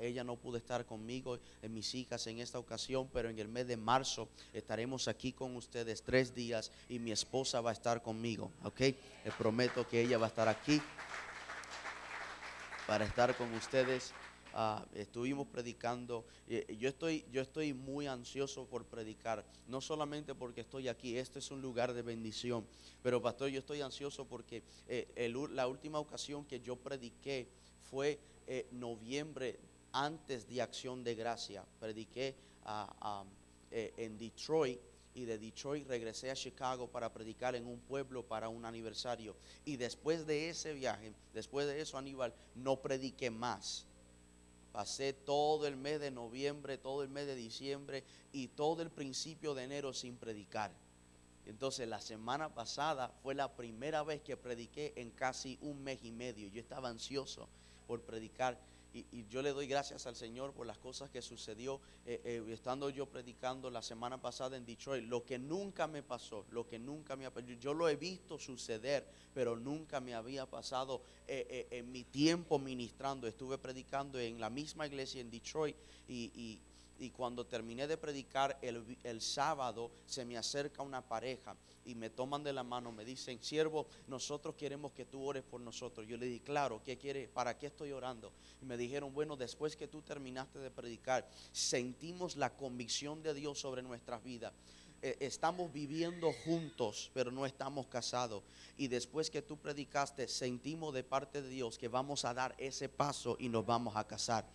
ella no pudo estar conmigo, en mis hijas en esta ocasión, pero en el mes de marzo estaremos aquí con ustedes tres días y mi esposa va a estar conmigo, ¿ok? Les prometo que ella va a estar aquí para estar con ustedes. Ah, estuvimos predicando. Eh, yo, estoy, yo estoy muy ansioso por predicar, no solamente porque estoy aquí, este es un lugar de bendición, pero pastor, yo estoy ansioso porque eh, la última ocasión que yo prediqué fue eh, noviembre antes de Acción de Gracia. Prediqué en Detroit y de Detroit regresé a Chicago para predicar en un pueblo para un aniversario. Y después de ese viaje, después de eso, Aníbal, no prediqué más. Pasé todo el mes de noviembre, todo el mes de diciembre y todo el principio de enero sin predicar. Entonces la semana pasada fue la primera vez que prediqué en casi un mes y medio. Yo estaba ansioso por predicar y, yo le doy gracias al Señor por las cosas que sucedió eh, eh, estando yo predicando la semana pasada en Detroit. Lo que nunca me pasó, lo que nunca me ha pasado, yo lo he visto suceder, pero nunca me había pasado eh, en mi tiempo ministrando. Estuve predicando en la misma iglesia en Detroit y y cuando terminé de predicar el, sábado, se me acerca una pareja y me toman de la mano, me dicen, siervo, nosotros queremos que tú ores por nosotros. Yo le dije, claro, ¿qué quiere? ¿Para qué estoy orando? Y me dijeron, bueno, después que tú terminaste de predicar, sentimos la convicción de Dios sobre nuestras vidas e, estamos viviendo juntos, pero no estamos casados. Y después que tú predicaste, sentimos de parte de Dios que vamos a dar ese paso y nos vamos a casar.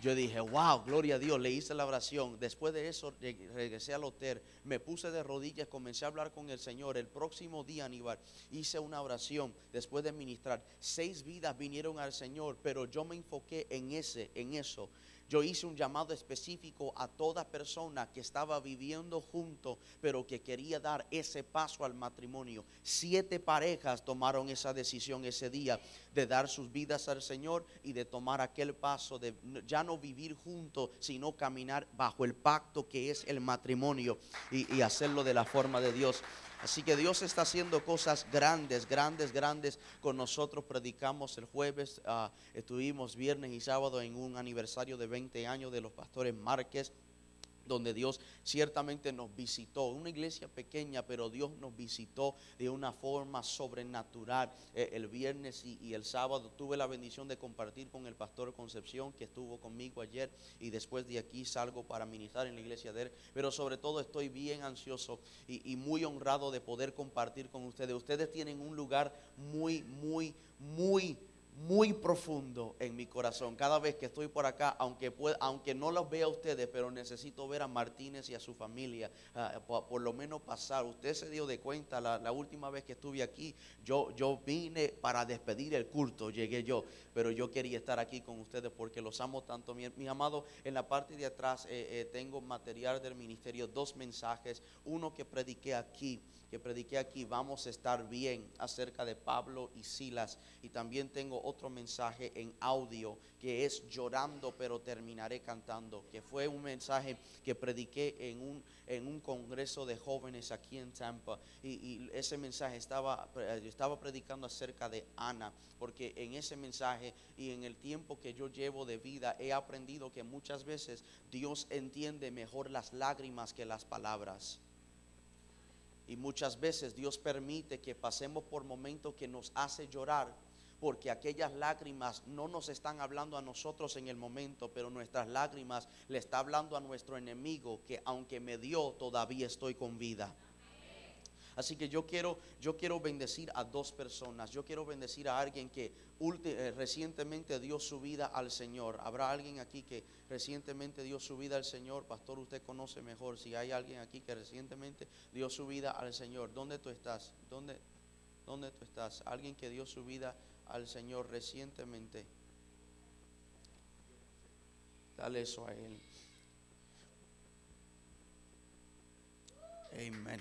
Yo dije, wow, gloria a Dios, le hice la oración. Después de eso regresé al hotel, me puse de rodillas, comencé a hablar con el Señor. El próximo día, Aníbal, hice una oración después de ministrar. Seis vidas vinieron al Señor, pero yo me enfoqué en ese, en eso. Yo hice un llamado específico a toda persona que estaba viviendo junto, pero que quería dar ese paso al matrimonio. Siete parejas tomaron esa decisión ese día de dar sus vidas al Señor y de tomar aquel paso de ya no vivir juntos, sino caminar bajo el pacto que es el matrimonio y, y hacerlo de la forma de Dios. Así que Dios está haciendo cosas grandes, grandes, grandes con nosotros. Predicamos el jueves, ah, estuvimos viernes y sábado en un aniversario de 20 años de los pastores Márquez donde Dios ciertamente nos visitó. Una iglesia pequeña, pero Dios nos visitó de una forma sobrenatural. Eh, el viernes y, el sábado tuve la bendición de compartir con el pastor Concepción, que estuvo conmigo ayer, y después de aquí salgo para ministrar en la iglesia de él. Pero sobre todo estoy bien ansioso y, y muy honrado de poder compartir con ustedes. Ustedes tienen un lugar muy, muy, muy muy profundo en mi corazón. Cada vez que estoy por acá, aunque, aunque no los vea a ustedes, pero necesito ver a Martínez y a su familia, ah, por, lo menos pasar. Usted se dio de cuenta la, última vez que estuve aquí, yo, yo vine para despedir el culto, llegué yo, pero yo quería estar aquí con ustedes porque los amo tanto. Mi, mi amado, en la parte de atrás eh, eh, tengo material del ministerio, dos mensajes, uno que prediqué aquí que prediqué aquí, vamos a estar bien acerca de Pablo y Silas. Y también tengo otro mensaje en audio que es llorando pero terminaré cantando, que fue un mensaje que prediqué en un, en un congreso de jóvenes aquí en Tampa. Y, ese mensaje estaba, estaba predicando acerca de Ana, porque en ese mensaje y en el tiempo que yo llevo de vida he aprendido que muchas veces Dios entiende mejor las lágrimas que las palabras. Y muchas veces Dios permite que pasemos por momentos que nos hace llorar, porque aquellas lágrimas no nos están hablando a nosotros en el momento, pero nuestras lágrimas le está hablando a nuestro enemigo que aunque me dio, todavía estoy con vida. Así que yo quiero, yo quiero bendecir a dos personas. Yo quiero bendecir a alguien que eh, recientemente dio su vida al Señor. Habrá alguien aquí que recientemente dio su vida al Señor. Pastor, usted conoce mejor si hay alguien aquí que recientemente dio su vida al Señor. ¿Dónde tú estás? ¿Dónde, dónde tú estás? Alguien que dio su vida al Señor recientemente. Dale eso a Él. Amén.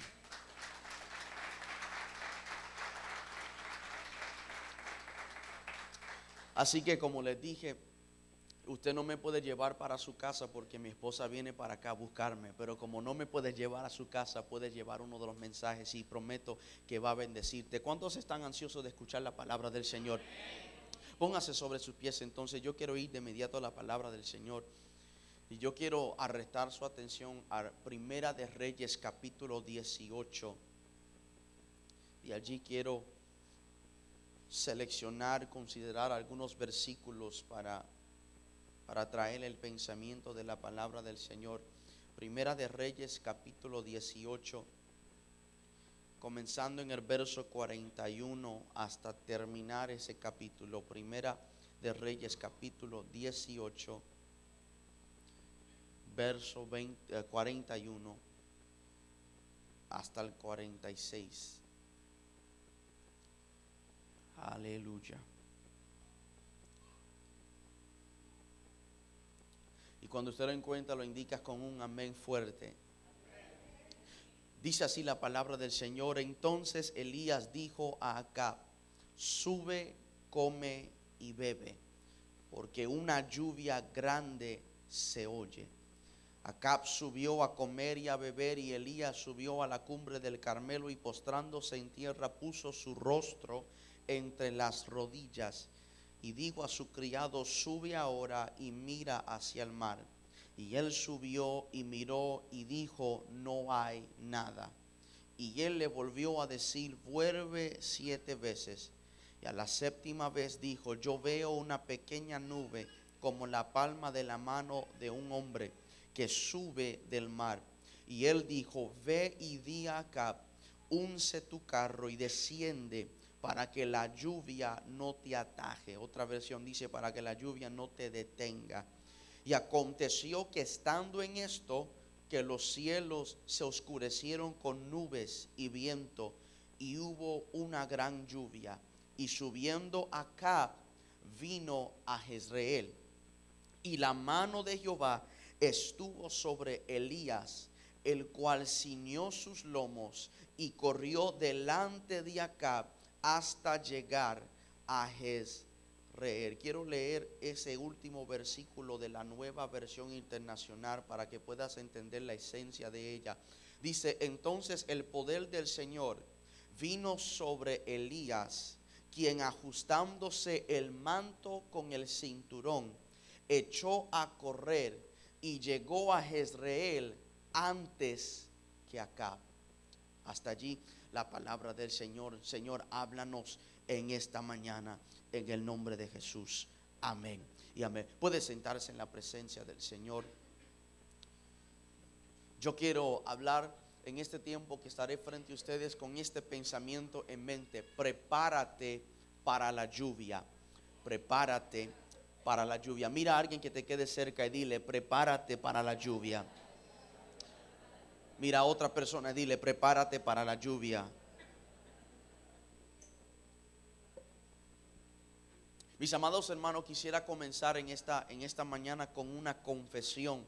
Así que como les dije, usted no me puede llevar para su casa porque mi esposa viene para acá a buscarme, pero como no me puede llevar a su casa, puede llevar uno de los mensajes y prometo que va a bendecirte. ¿Cuántos están ansiosos de escuchar la palabra del Señor? Póngase sobre sus pies entonces. Yo quiero ir de inmediato a la palabra del Señor. Y yo quiero arrestar su atención a Primera de Reyes capítulo 18. Y allí quiero seleccionar, considerar algunos versículos para, para traer el pensamiento de la palabra del Señor. Primera de Reyes capítulo 18 comenzando en el verso 41 hasta terminar ese capítulo. Primera de Reyes capítulo 18, verso 41 eh, hasta el 46. Aleluya. Y cuando usted lo encuentra, lo indicas con un amén fuerte. Dice así la palabra del Señor. Entonces Elías dijo a Acab, sube, come y bebe, porque una lluvia grande se oye. Acab subió a comer y a beber y Elías subió a la cumbre del Carmelo y postrándose en tierra puso su rostro entre las rodillas y dijo a su criado, sube ahora y mira hacia el mar. Y él subió y miró y dijo, no hay nada. Y él le volvió a decir, vuelve siete veces. Y a la séptima vez dijo, yo veo una pequeña nube como la palma de la mano de un hombre que sube del mar. Y él dijo, ve y di acá, unce tu carro y desciende para que la lluvia no te ataje. Otra versión dice, para que la lluvia no te detenga. Y aconteció que estando en esto, que los cielos se oscurecieron con nubes y viento, y hubo una gran lluvia. Y subiendo acá, vino a Jezreel. Y la mano de Jehová estuvo sobre Elías, el cual ciñó sus lomos y corrió delante de Acab hasta llegar a Jezreel Quiero leer ese último versículo de la nueva versión internacional para que puedas entender la esencia de ella. Dice, entonces el poder del Señor vino sobre Elías, quien ajustándose el manto con el cinturón, echó a correr y llegó a Jezreel antes que acá. Hasta allí la palabra del Señor. Señor, háblanos en esta mañana en el nombre de Jesús. Amén. Y amén. Puede sentarse en la presencia del Señor. Yo quiero hablar en este tiempo que estaré frente a ustedes con este pensamiento en mente. Prepárate para la lluvia. Prepárate para la lluvia. Mira a alguien que te quede cerca y dile, prepárate para la lluvia. Mira a otra persona y dile, prepárate para la lluvia. Mis amados hermanos, quisiera comenzar en esta, en esta mañana con una confesión.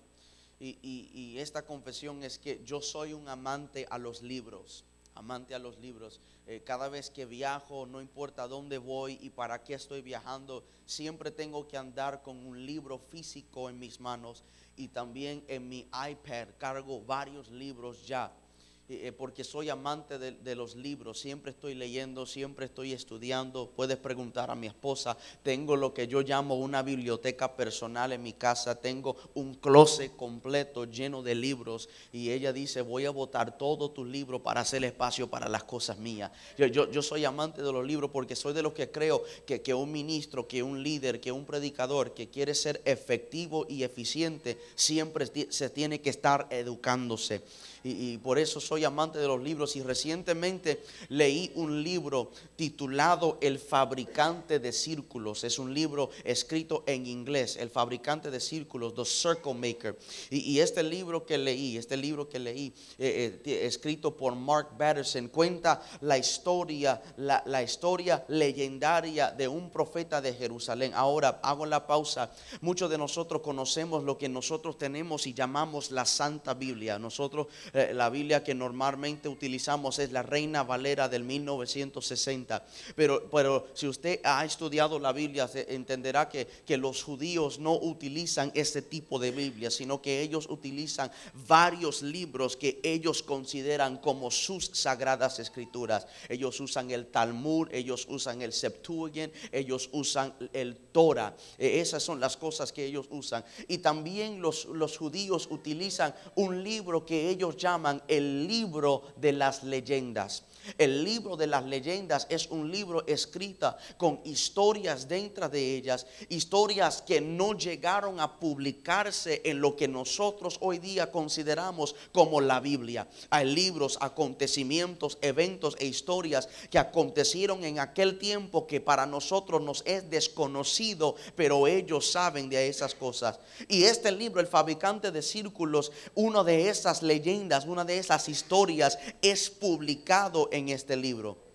Y, esta confesión es que yo soy un amante a los libros, amante a los libros. Eh, cada vez que viajo, no importa dónde voy y para qué estoy viajando, siempre tengo que andar con un libro físico en mis manos y también en mi iPad cargo varios libros ya. Eh, porque soy amante de, los libros, siempre estoy leyendo, siempre estoy estudiando. Puedes preguntar a mi esposa, tengo lo que yo llamo una biblioteca personal en mi casa, tengo un closet completo lleno de libros y ella dice, voy a botar todo tu libro para hacer espacio para las cosas mías. Yo, soy amante de los libros porque soy de los que creo que un ministro, que un líder, que un predicador que quiere ser efectivo y eficiente, siempre se tiene que estar educándose y, por eso soy amante de los libros. Y recientemente leí un libro titulado El fabricante de círculos. Es un libro escrito en inglés, El fabricante de círculos, The Circle Maker. Y, este libro que leí, este libro que leí, eh, eh, escrito por Mark Batterson, cuenta la historia, la, la historia legendaria de un profeta de Jerusalén. Ahora hago la pausa. Muchos de nosotros conocemos lo que nosotros tenemos y llamamos la Santa Biblia. Nosotros eh, la Biblia que normalmente utilizamos es la Reina Valera del 1960. Pero, pero si usted ha estudiado la Biblia, entenderá que, que los judíos no utilizan ese tipo de Biblia, sino que ellos utilizan varios libros que ellos consideran como sus sagradas escrituras. Ellos usan el Talmud, ellos usan el Septuagint, ellos usan el Torah. E, esas son las cosas que ellos usan. Y también los, los judíos utilizan un libro que ellos llaman el libro de las leyendas. El libro de las leyendas es un libro escrita con historias dentro de ellas, historias que no llegaron a publicarse en lo que nosotros hoy día consideramos como la Biblia. Hay libros, acontecimientos, eventos e historias que acontecieron en aquel tiempo que para nosotros nos es desconocido, pero ellos saben de esas cosas. Y este libro, el fabricante de círculos, una de esas leyendas, una de esas historias es publicado en este libro.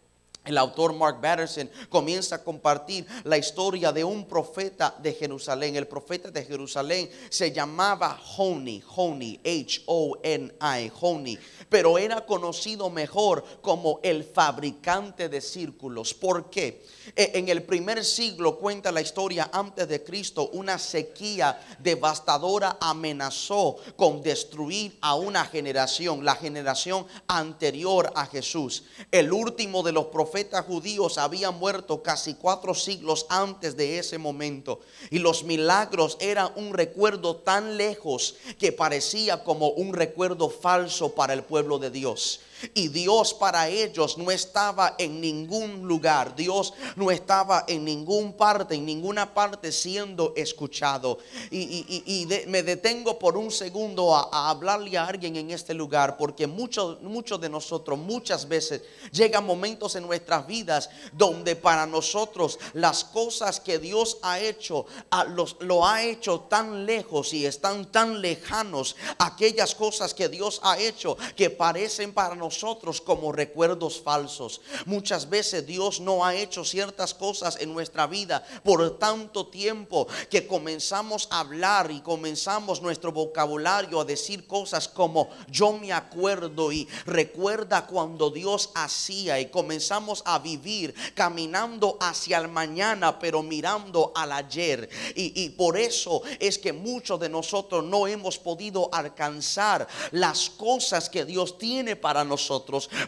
El autor Mark Batterson comienza a compartir la historia de un profeta de Jerusalén. El profeta de Jerusalén se llamaba Honi, Honi, H-O-N-I, Honi, pero era conocido mejor como el fabricante de círculos. ¿Por qué? E, en el primer siglo, cuenta la historia antes de Cristo, una sequía devastadora amenazó con destruir a una generación, la generación anterior a Jesús. El último de los profetas judíos había muerto casi cuatro siglos antes de ese momento. Y los milagros eran un recuerdo tan lejos que parecía como un recuerdo falso para el pueblo de Dios. Y Dios para ellos no estaba en ningún lugar. Dios no estaba en ningún parte, en ninguna parte siendo escuchado. Y, me detengo por un segundo a, hablarle a alguien en este lugar, porque muchos muchos de nosotros muchas veces llegan momentos en nuestras vidas donde para nosotros las cosas que Dios ha hecho, lo ha hecho tan lejos y están tan lejanos, aquellas cosas que Dios ha hecho que parecen para nosotros nosotros como recuerdos falsos. Muchas veces Dios no ha hecho ciertas cosas en nuestra vida por tanto tiempo que comenzamos a hablar y comenzamos nuestro vocabulario a decir cosas como yo me acuerdo y recuerda cuando Dios hacía y comenzamos a vivir caminando hacia el mañana pero mirando al ayer. Y, y por eso es que muchos de nosotros no hemos podido alcanzar las cosas que Dios tiene para nosotros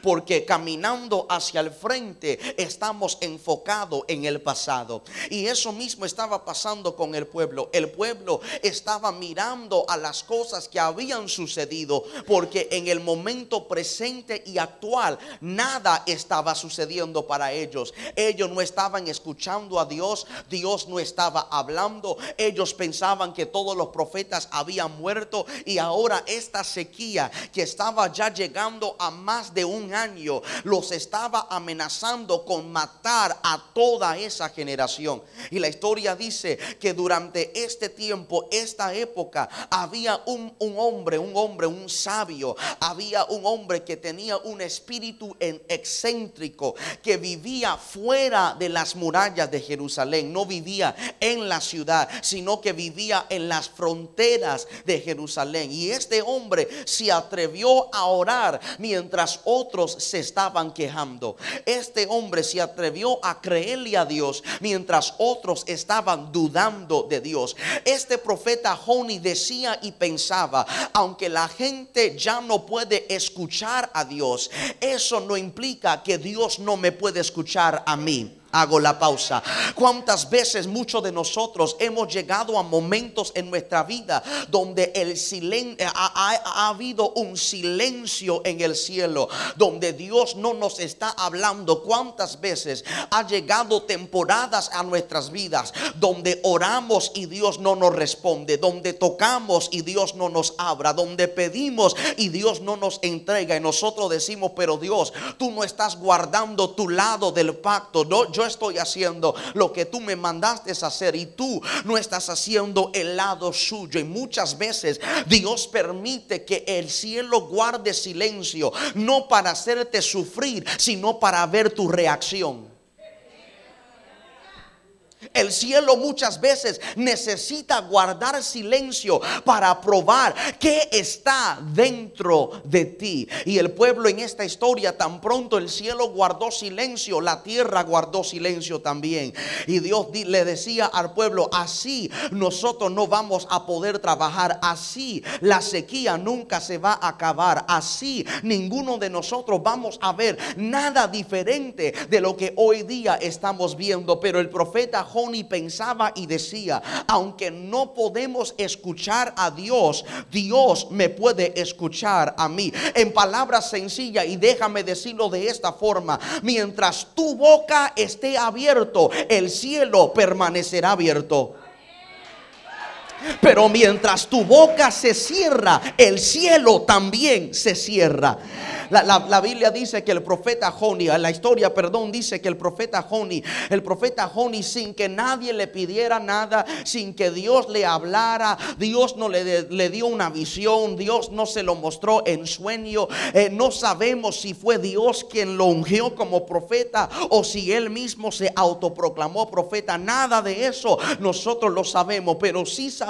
porque caminando hacia el frente estamos enfocados en el pasado. Y eso mismo estaba pasando con el pueblo. El pueblo estaba mirando a las cosas que habían sucedido, porque en el momento presente y actual nada estaba sucediendo para ellos. Ellos no estaban escuchando a Dios, Dios no estaba hablando, ellos pensaban que todos los profetas habían muerto y ahora esta sequía que estaba ya llegando a más de un año los estaba amenazando con matar a toda esa generación. Y la historia dice que durante este tiempo, esta época, había un, hombre, un hombre, un sabio, había un hombre que tenía un espíritu en excéntrico, que vivía fuera de las murallas de Jerusalén, no vivía en la ciudad, sino que vivía en las fronteras de Jerusalén. Y este hombre se atrevió a orar mientras mientras otros se estaban quejando. Este hombre se atrevió a creerle a Dios mientras otros estaban dudando de Dios. Este profeta Joni decía y pensaba, aunque la gente ya no puede escuchar a Dios, eso no implica que Dios no me puede escuchar a mí. Hago la pausa. ¿Cuántas veces muchos de nosotros hemos llegado a momentos en nuestra vida donde el silencio ha, habido un silencio en el cielo, donde Dios no nos está hablando? ¿Cuántas veces ha llegado temporadas a nuestras vidas donde oramos y Dios no nos responde, donde tocamos y Dios no nos abra, donde pedimos y Dios no nos entrega y nosotros decimos, pero Dios, tú no estás guardando tu lado del pacto, yo estoy haciendo lo que tú me mandaste hacer y tú no estás haciendo el lado suyo. Y muchas veces Dios permite que el cielo guarde silencio, no para hacerte sufrir, sino para ver tu reacción. El cielo muchas veces necesita guardar silencio para probar qué está dentro de ti. Y el pueblo en esta historia, tan pronto el cielo guardó silencio, la tierra guardó silencio también. Y Dios le decía al pueblo, así nosotros no vamos a poder trabajar, así la sequía nunca se va a acabar, así ninguno de nosotros vamos a ver nada diferente de lo que hoy día estamos viendo. Pero el profeta Joni pensaba y decía, aunque no podemos escuchar a Dios, Dios me puede escuchar a mí. En palabras sencillas, y déjame decirlo de esta forma, mientras tu boca esté abierto, el cielo permanecerá abierto. Pero mientras tu boca se cierra, el cielo también se cierra. La, Biblia dice que el profeta Joni, la historia, perdón, dice que el profeta Joni, el profeta Joni, sin que nadie le pidiera nada, sin que Dios le hablara, Dios no le, le dio una visión, Dios no se lo mostró en sueño. Eh, no sabemos si fue Dios quien lo ungió como profeta o si él mismo se autoproclamó profeta. Nada de eso nosotros lo sabemos, pero sí sabemos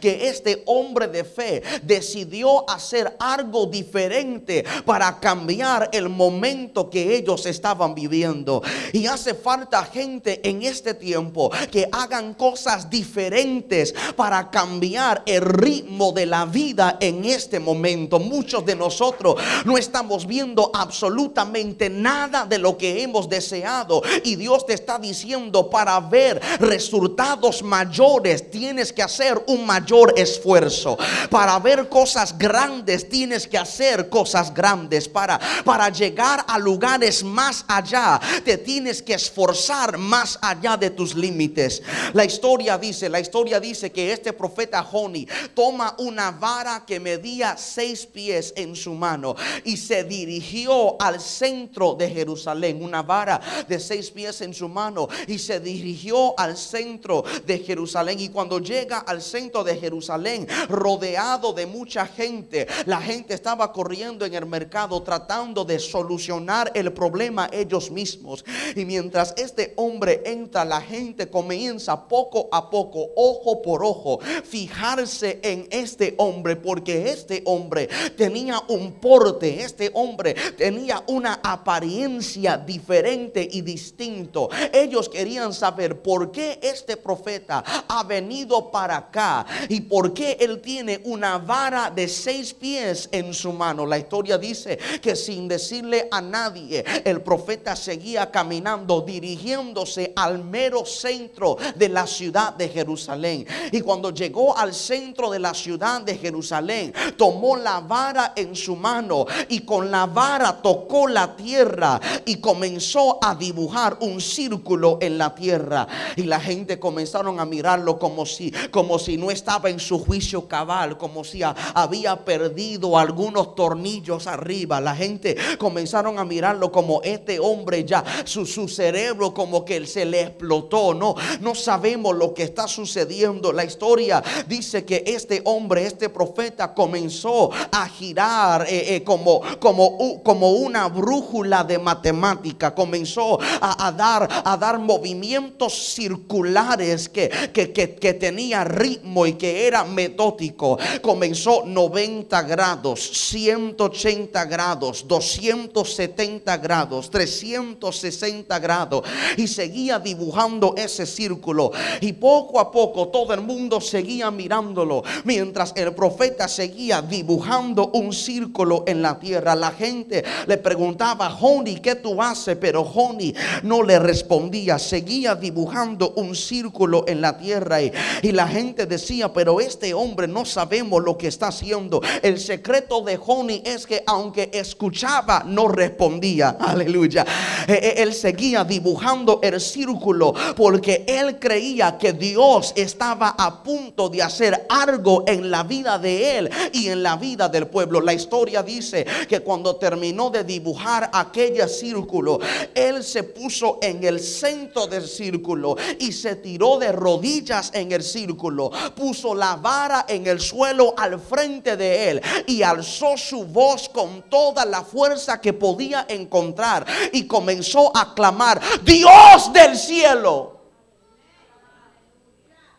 que este hombre de fe decidió hacer algo diferente para cambiar el momento que ellos estaban viviendo. Y hace falta gente en este tiempo que hagan cosas diferentes para cambiar el ritmo de la vida en este momento. Muchos de nosotros no estamos viendo absolutamente nada de lo que hemos deseado. Y Dios te está diciendo, para ver resultados mayores tienes que hacer un mayor esfuerzo. Para ver cosas grandes tienes que hacer cosas grandes para, para llegar a lugares más allá. Te tienes que esforzar más allá de tus límites. La historia dice, la historia dice que este profeta Joni toma una vara que medía seis pies en su mano y se dirigió al centro de Jerusalén. Una vara de seis pies en su mano y se dirigió al centro de Jerusalén. Y cuando llega al centro de Jerusalén, rodeado de mucha gente, la gente estaba corriendo en el mercado tratando de solucionar el problema ellos mismos. Y mientras este hombre entra, la gente comienza poco a poco, ojo por ojo, fijarse en este hombre, porque este hombre tenía un porte, este hombre tenía una apariencia diferente y distinto. Ellos querían saber por qué este profeta ha venido para acá y por qué él tiene una vara de seis pies en su mano. La historia dice que sin decirle a nadie, el profeta seguía caminando, dirigiéndose al mero centro de la ciudad de Jerusalén. Y cuando llegó al centro de la ciudad de Jerusalén, tomó la vara en su mano y con la vara tocó la tierra y comenzó a dibujar un círculo en la tierra. Y la gente comenzaron a mirarlo como si, como si no estaba en su juicio cabal, como si había perdido algunos tornillos arriba la gente comenzaron a mirarlo como este hombre ya, su, su cerebro como que se le explotó. No, no sabemos lo que está sucediendo. La historia dice que este hombre, este profeta, comenzó a girar eh, eh, como, como, como una brújula de matemática. Comenzó a, dar, a dar movimientos circulares que, que, que, que tenía ritmo y que era metódico. Comenzó 90 grados, 180 grados, 270 grados, 360 grados. Y seguía dibujando ese círculo. Y poco a poco todo el mundo seguía mirándolo. Mientras el profeta seguía dibujando un círculo en la tierra. La gente le preguntaba, Joni, ¿qué tú haces? Pero Joni no le respondía. Seguía dibujando un círculo en la tierra. Y, y la gente decía, pero este hombre no sabemos lo que está haciendo. El secreto de Joni es que aunque escuchaba no respondía. Aleluya. E, e, él seguía dibujando el círculo porque él creía que Dios estaba a punto de hacer algo en la vida de él y en la vida del pueblo. La historia dice que cuando terminó de dibujar aquel círculo, él se puso en el centro del círculo y se tiró de rodillas en el círculo. Puso la vara en el suelo al frente de él y alzó su voz con toda la fuerza que podía encontrar y comenzó a clamar, Dios del cielo.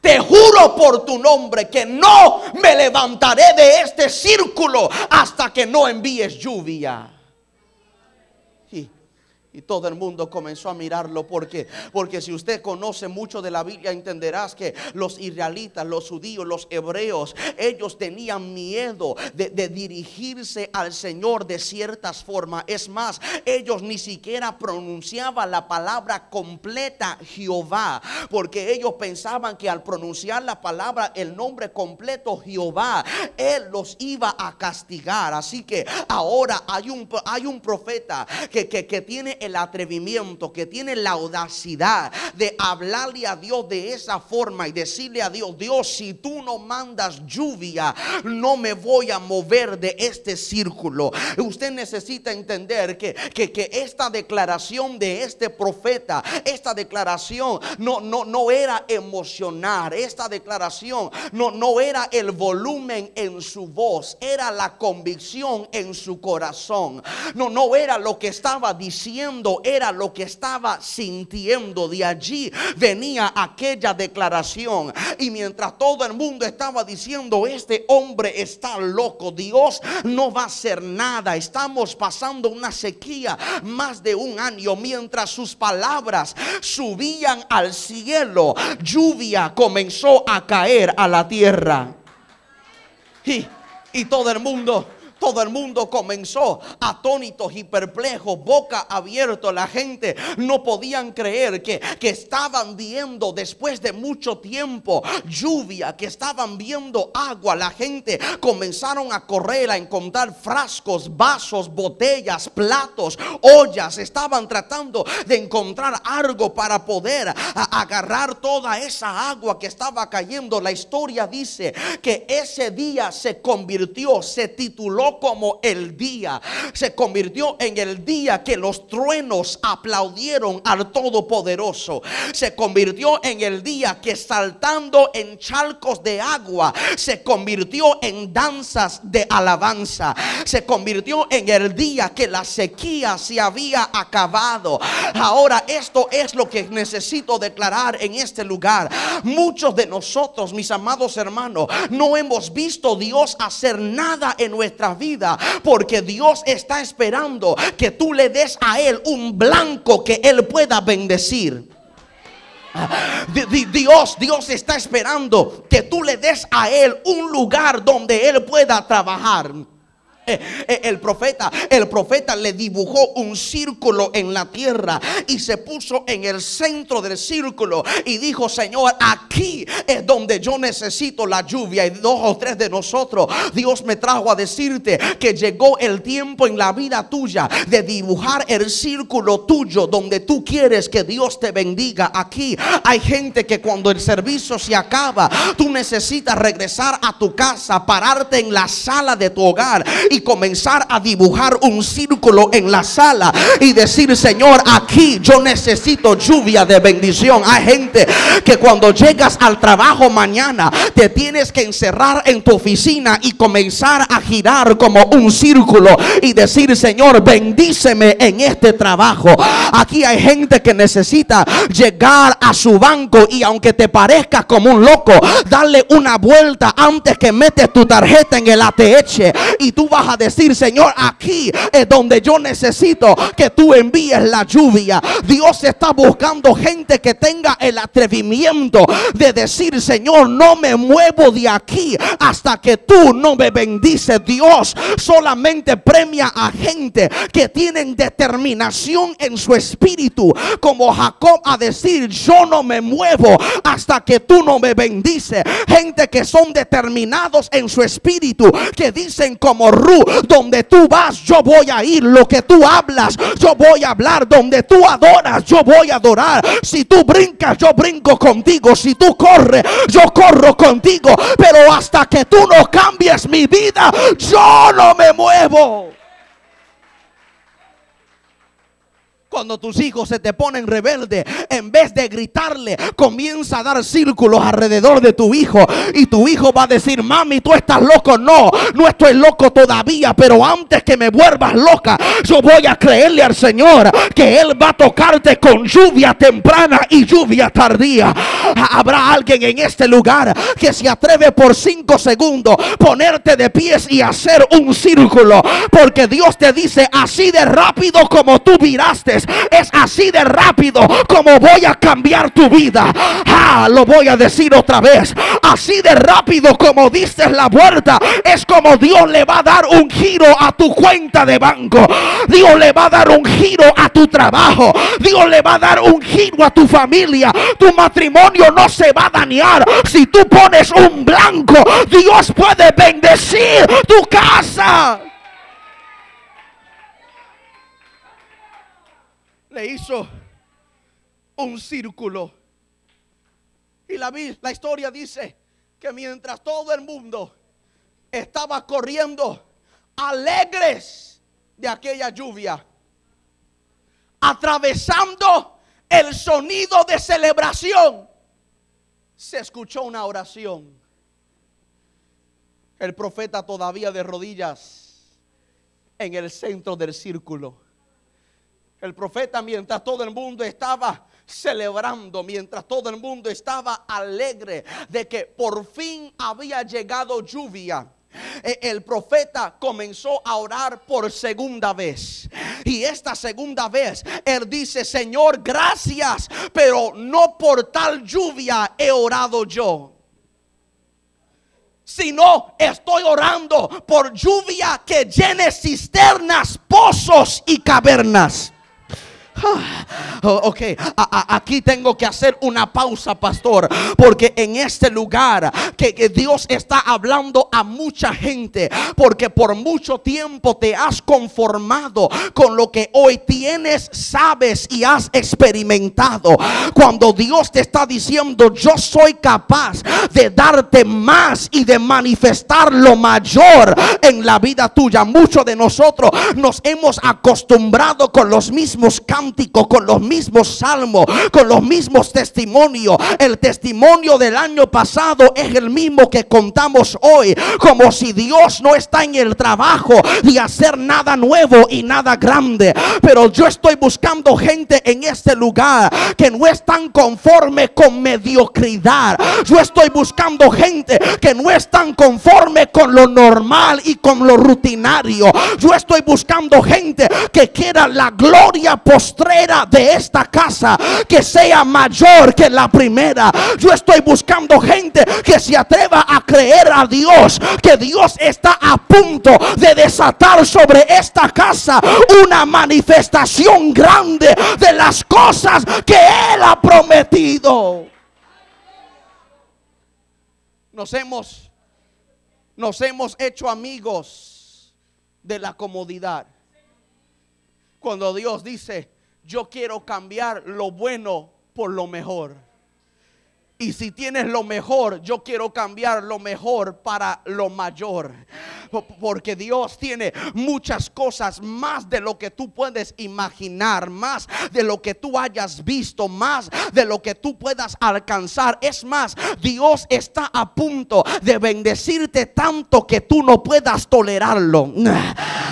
Te juro por tu nombre que no me levantaré de este círculo hasta que no envíes lluvia. Y todo el mundo comenzó a mirarlo porque porque si usted conoce mucho de la Biblia entenderás que los israelitas, los judíos, los hebreos, ellos tenían miedo de, dirigirse al Señor de ciertas formas. Es más, ellos ni siquiera pronunciaban la palabra completa Jehová, porque ellos pensaban que al pronunciar la palabra, el nombre completo Jehová, él los iba a castigar. Así que ahora hay un, hay un profeta que, que tiene el atrevimiento, que tiene la audacidad de hablarle a Dios de esa forma y decirle a Dios, Dios, si tú no mandas lluvia, no me voy a mover de este círculo. Usted necesita entender que, que, esta declaración de este profeta, esta declaración no, no, no era emocionar, esta declaración no, no era el volumen en su voz, era la convicción en su corazón. No, no era lo que estaba diciendo era lo que estaba sintiendo. De allí venía aquella declaración. Y mientras todo el mundo estaba diciendo, este hombre está loco, Dios no va a hacer nada. Estamos pasando una sequía más de un año. Mientras sus palabras subían al cielo, lluvia comenzó a caer a la tierra. Y, y todo el mundo todo el mundo comenzó atónitos y perplejos, boca abierta. La gente no podían creer que, que estaban viendo después de mucho tiempo lluvia, que estaban viendo agua. La gente comenzaron a correr a encontrar frascos, vasos, botellas, platos, ollas. Estaban tratando de encontrar algo para poder agarrar toda esa agua que estaba cayendo. La historia dice que ese día se convirtió, se tituló como el día. Se convirtió en el día que los truenos aplaudieron al Todopoderoso. Se convirtió en el día que saltando en charcos de agua se convirtió en danzas de alabanza. Se convirtió en el día que la sequía se había acabado. Ahora esto es lo que necesito declarar en este lugar. Muchos de nosotros, mis amados hermanos, no hemos visto Dios hacer nada en nuestras vida. Porque Dios está esperando que tú le des a Él un blanco que Él pueda bendecir. Dios, Dios está esperando que tú le des a Él un lugar donde Él pueda trabajar. Eh, eh, el profeta, el profeta le dibujó un círculo en la tierra y se puso en el centro del círculo y dijo, Señor, aquí es donde yo necesito la lluvia. Y dos o tres de nosotros, Dios me trajo a decirte que llegó el tiempo en la vida tuya de dibujar el círculo tuyo donde tú quieres que Dios te bendiga. Aquí hay gente que cuando el servicio se acaba, tú necesitas regresar a tu casa, pararte en la sala de tu hogar y comenzar a dibujar un círculo en la sala y decir, Señor, aquí yo necesito lluvia de bendición. Hay gente que cuando llegas al trabajo mañana te tienes que encerrar en tu oficina y comenzar a girar como un círculo y decir, Señor, bendíceme en este trabajo. Aquí hay gente que necesita llegar a su banco y aunque te parezca como un loco, darle una vuelta antes que metes tu tarjeta en el ATH y tú vas a decir, Señor, aquí es donde yo necesito que tú envíes la lluvia. Dios está buscando gente que tenga el atrevimiento de decir, Señor, no me muevo de aquí hasta que tú no me bendices. Dios solamente premia a gente que tienen determinación en su espíritu, como Jacob a decir, yo no me muevo hasta que tú no me bendices. Gente que son determinados en su espíritu, que dicen como Donde tú vas, yo voy a ir. Lo que tú hablas, yo voy a hablar. Donde tú adoras, yo voy a adorar. Si tú brincas, yo brinco contigo. Si tú corres, yo corro contigo. Pero hasta que tú no cambies mi vida, yo no me muevo. Cuando tus hijos se te ponen rebelde, en vez de gritarle, comienza a dar círculos alrededor de tu hijo. Y tu hijo va a decir, mami, tú estás loco. No, no estoy loco todavía, pero antes que me vuelvas loca, yo voy a creerle al Señor que Él va a tocarte con lluvia temprana y lluvia tardía. Habrá alguien en este lugar que se atreve por cinco segundos ponerte de pies y hacer un círculo. Porque Dios te dice así de rápido como tú viraste es así de rápido como voy a cambiar tu vida. Ah, lo voy a decir otra vez. Así de rápido como diste la vuelta, es como Dios le va a dar un giro a tu cuenta de banco. Dios le va a dar un giro a tu trabajo. Dios le va a dar un giro a tu familia. Tu matrimonio no se va a dañar si tú pones un blanco. Dios puede bendecir tu casa. Le hizo un círculo. Y la, la historia dice que mientras todo el mundo estaba corriendo alegres de aquella lluvia, atravesando el sonido de celebración, se escuchó una oración. El profeta todavía de rodillas en el centro del círculo el profeta mientras todo el mundo estaba celebrando, mientras todo el mundo estaba alegre de que por fin había llegado lluvia. Eh, el profeta comenzó a orar por segunda vez. Y esta segunda vez, él dice, Señor, gracias, pero no por tal lluvia he orado yo sino estoy orando por lluvia que llene cisternas, pozos y cavernas. Oh, ok, aquí tengo que hacer una pausa, pastor, porque en este lugar que, Dios está hablando a mucha gente, porque por mucho tiempo te has conformado con lo que hoy tienes, sabes y has experimentado. Cuando Dios te está diciendo, yo soy capaz de darte más y de manifestar lo mayor en la vida tuya. Muchos de nosotros nos hemos acostumbrado con los mismos cambios con los mismos salmos, con los mismos testimonios. El testimonio del año pasado es el mismo que contamos hoy, como si Dios no está en el trabajo de hacer nada nuevo y nada grande. Pero yo estoy buscando gente en este lugar que no están conforme con mediocridad. Yo estoy buscando gente que no están conforme con lo normal y con lo rutinario. Yo estoy buscando gente que quiera la gloria de esta casa que sea mayor que la primera. Yo estoy buscando gente que se atreva a creer a Dios, que Dios está a punto de desatar sobre esta casa una manifestación grande de las cosas que Él ha prometido. Nos hemos, nos hemos hecho amigos de la comodidad. Cuando Dios dice, yo quiero cambiar lo bueno por lo mejor. Y si tienes lo mejor, yo quiero cambiar lo mejor para lo mayor. Porque Dios tiene muchas cosas más de lo que tú puedes imaginar, más de lo que tú hayas visto, más de lo que tú puedas alcanzar. Es más, Dios está a punto de bendecirte tanto que tú no puedas tolerarlo.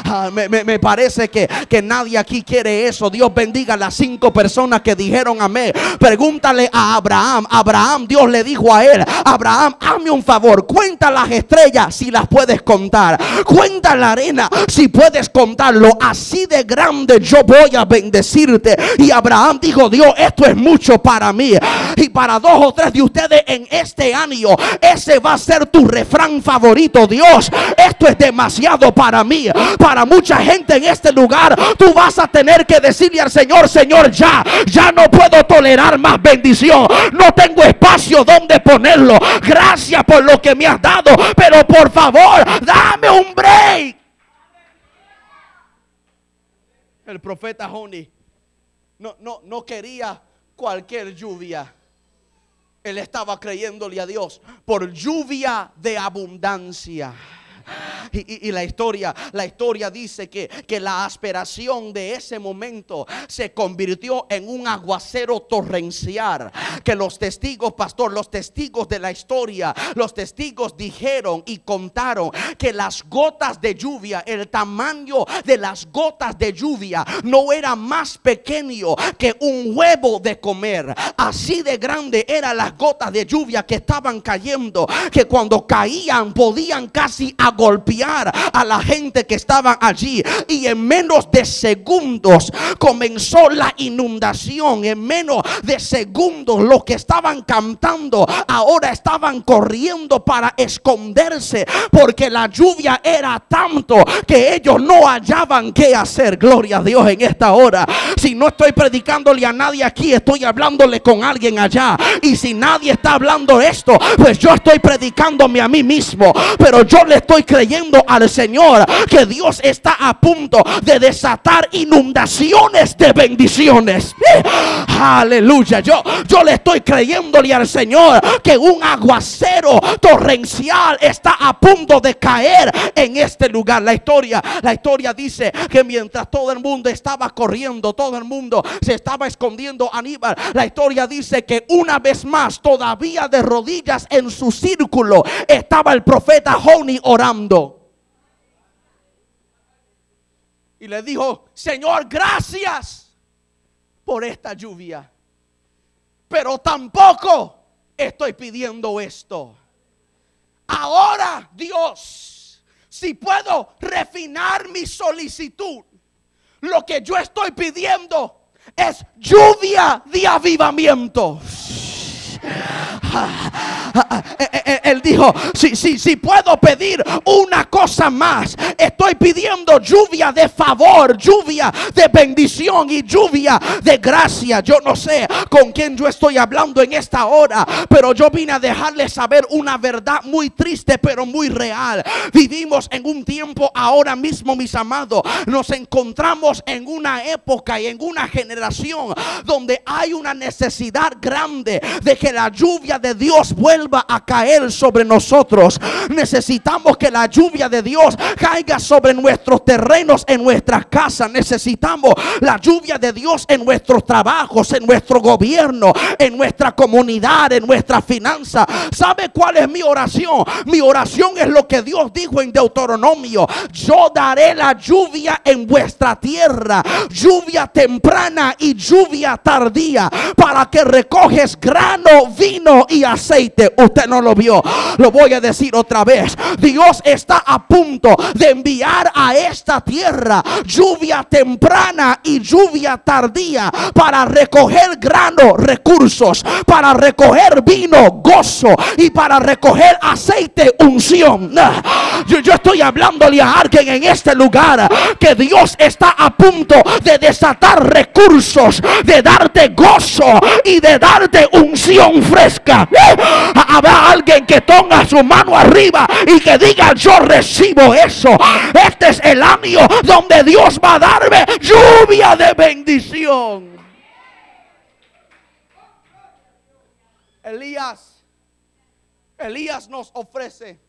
Ah, me, parece que, que nadie aquí quiere eso. Dios bendiga a las cinco personas que dijeron amén. Pregúntale a Abraham. Abraham Dios le dijo a él, Abraham, hazme un favor, cuenta las estrellas si las puedes contar. Cuenta la arena si puedes contarlo. Así de grande yo voy a bendecirte. Y Abraham dijo, Dios, esto es mucho para mí. Y para dos o tres de ustedes en este año, ese va a ser tu refrán favorito. Dios, esto es demasiado para mí. Para mucha gente en este lugar, tú vas a tener que decirle al Señor, Señor, ya, ya no puedo tolerar más bendición. No tengo espacio donde ponerlo. Gracias por lo que me has dado, pero por favor, dame un break. El profeta Joni no, no, no quería cualquier lluvia. Él estaba creyéndole a Dios por lluvia de abundancia. Y, la historia, la historia dice que, que la aspiración de ese momento se convirtió en un aguacero torrencial. Que los testigos, pastor, los testigos de la historia, los testigos dijeron y contaron que las gotas de lluvia, el tamaño de las gotas de lluvia no era más pequeño que un huevo de comer. Así de grande eran las gotas de lluvia que estaban cayendo, que cuando caían podían casi agolpear a la gente que estaba allí. Y en menos de segundos comenzó la inundación. En menos de segundos los que estaban cantando ahora estaban corriendo para esconderse porque la lluvia era tanto que ellos no hallaban qué hacer. Gloria a Dios en esta hora. Si no estoy predicándole a nadie aquí, estoy hablándole con alguien allá. Y si nadie está hablando esto, pues yo estoy predicándome a mí mismo. Pero yo le estoy creyendo al Señor que Dios está a punto de desatar inundaciones de bendiciones. Aleluya. Yo, yo le estoy creyéndole al Señor que un aguacero torrencial está a punto de caer en este lugar. La historia, la historia dice que mientras todo el mundo estaba corriendo, todo el mundo se estaba escondiendo Aníbal. La historia dice que una vez más, todavía de rodillas en su círculo, estaba el profeta Joni orando. Y le dijo, Señor, gracias por esta lluvia. Pero tampoco estoy pidiendo esto. Ahora, Dios, si puedo refinar mi solicitud, lo que yo estoy pidiendo es lluvia de avivamiento. Él dijo, si, si, si puedo pedir una cosa más, estoy pidiendo lluvia de favor, lluvia de bendición y lluvia de gracia. Yo no sé con quién yo estoy hablando en esta hora, pero yo vine a dejarles saber una verdad muy triste, pero muy real. Vivimos en un tiempo ahora mismo, mis amados, nos encontramos en una época y en una generación donde hay una necesidad grande de que la lluvia de Dios vuelva a caer sobre nosotros. Necesitamos que la lluvia de Dios caiga sobre nuestros terrenos, en nuestras casas. Necesitamos la lluvia de Dios en nuestros trabajos, en nuestro gobierno, en nuestra comunidad, en nuestra finanza. ¿Sabe cuál es mi oración? Mi oración es lo que Dios dijo en Deuteronomio. Yo daré la lluvia en vuestra tierra, lluvia temprana y lluvia tardía, para que recoges grano, vino y aceite. Usted no lo vio. Lo voy a decir otra vez. Dios está a punto de enviar a esta tierra lluvia temprana y lluvia tardía para recoger grano, recursos, para recoger vino, gozo y para recoger aceite, unción. Yo, yo estoy hablándole a alguien en este lugar que Dios está a punto de desatar recursos, de darte gozo y de darte unción fresca. Habrá alguien que ponga su mano arriba y que diga yo recibo eso. Este es el año donde Dios va a darme lluvia de bendición. Elías, Elías nos ofrece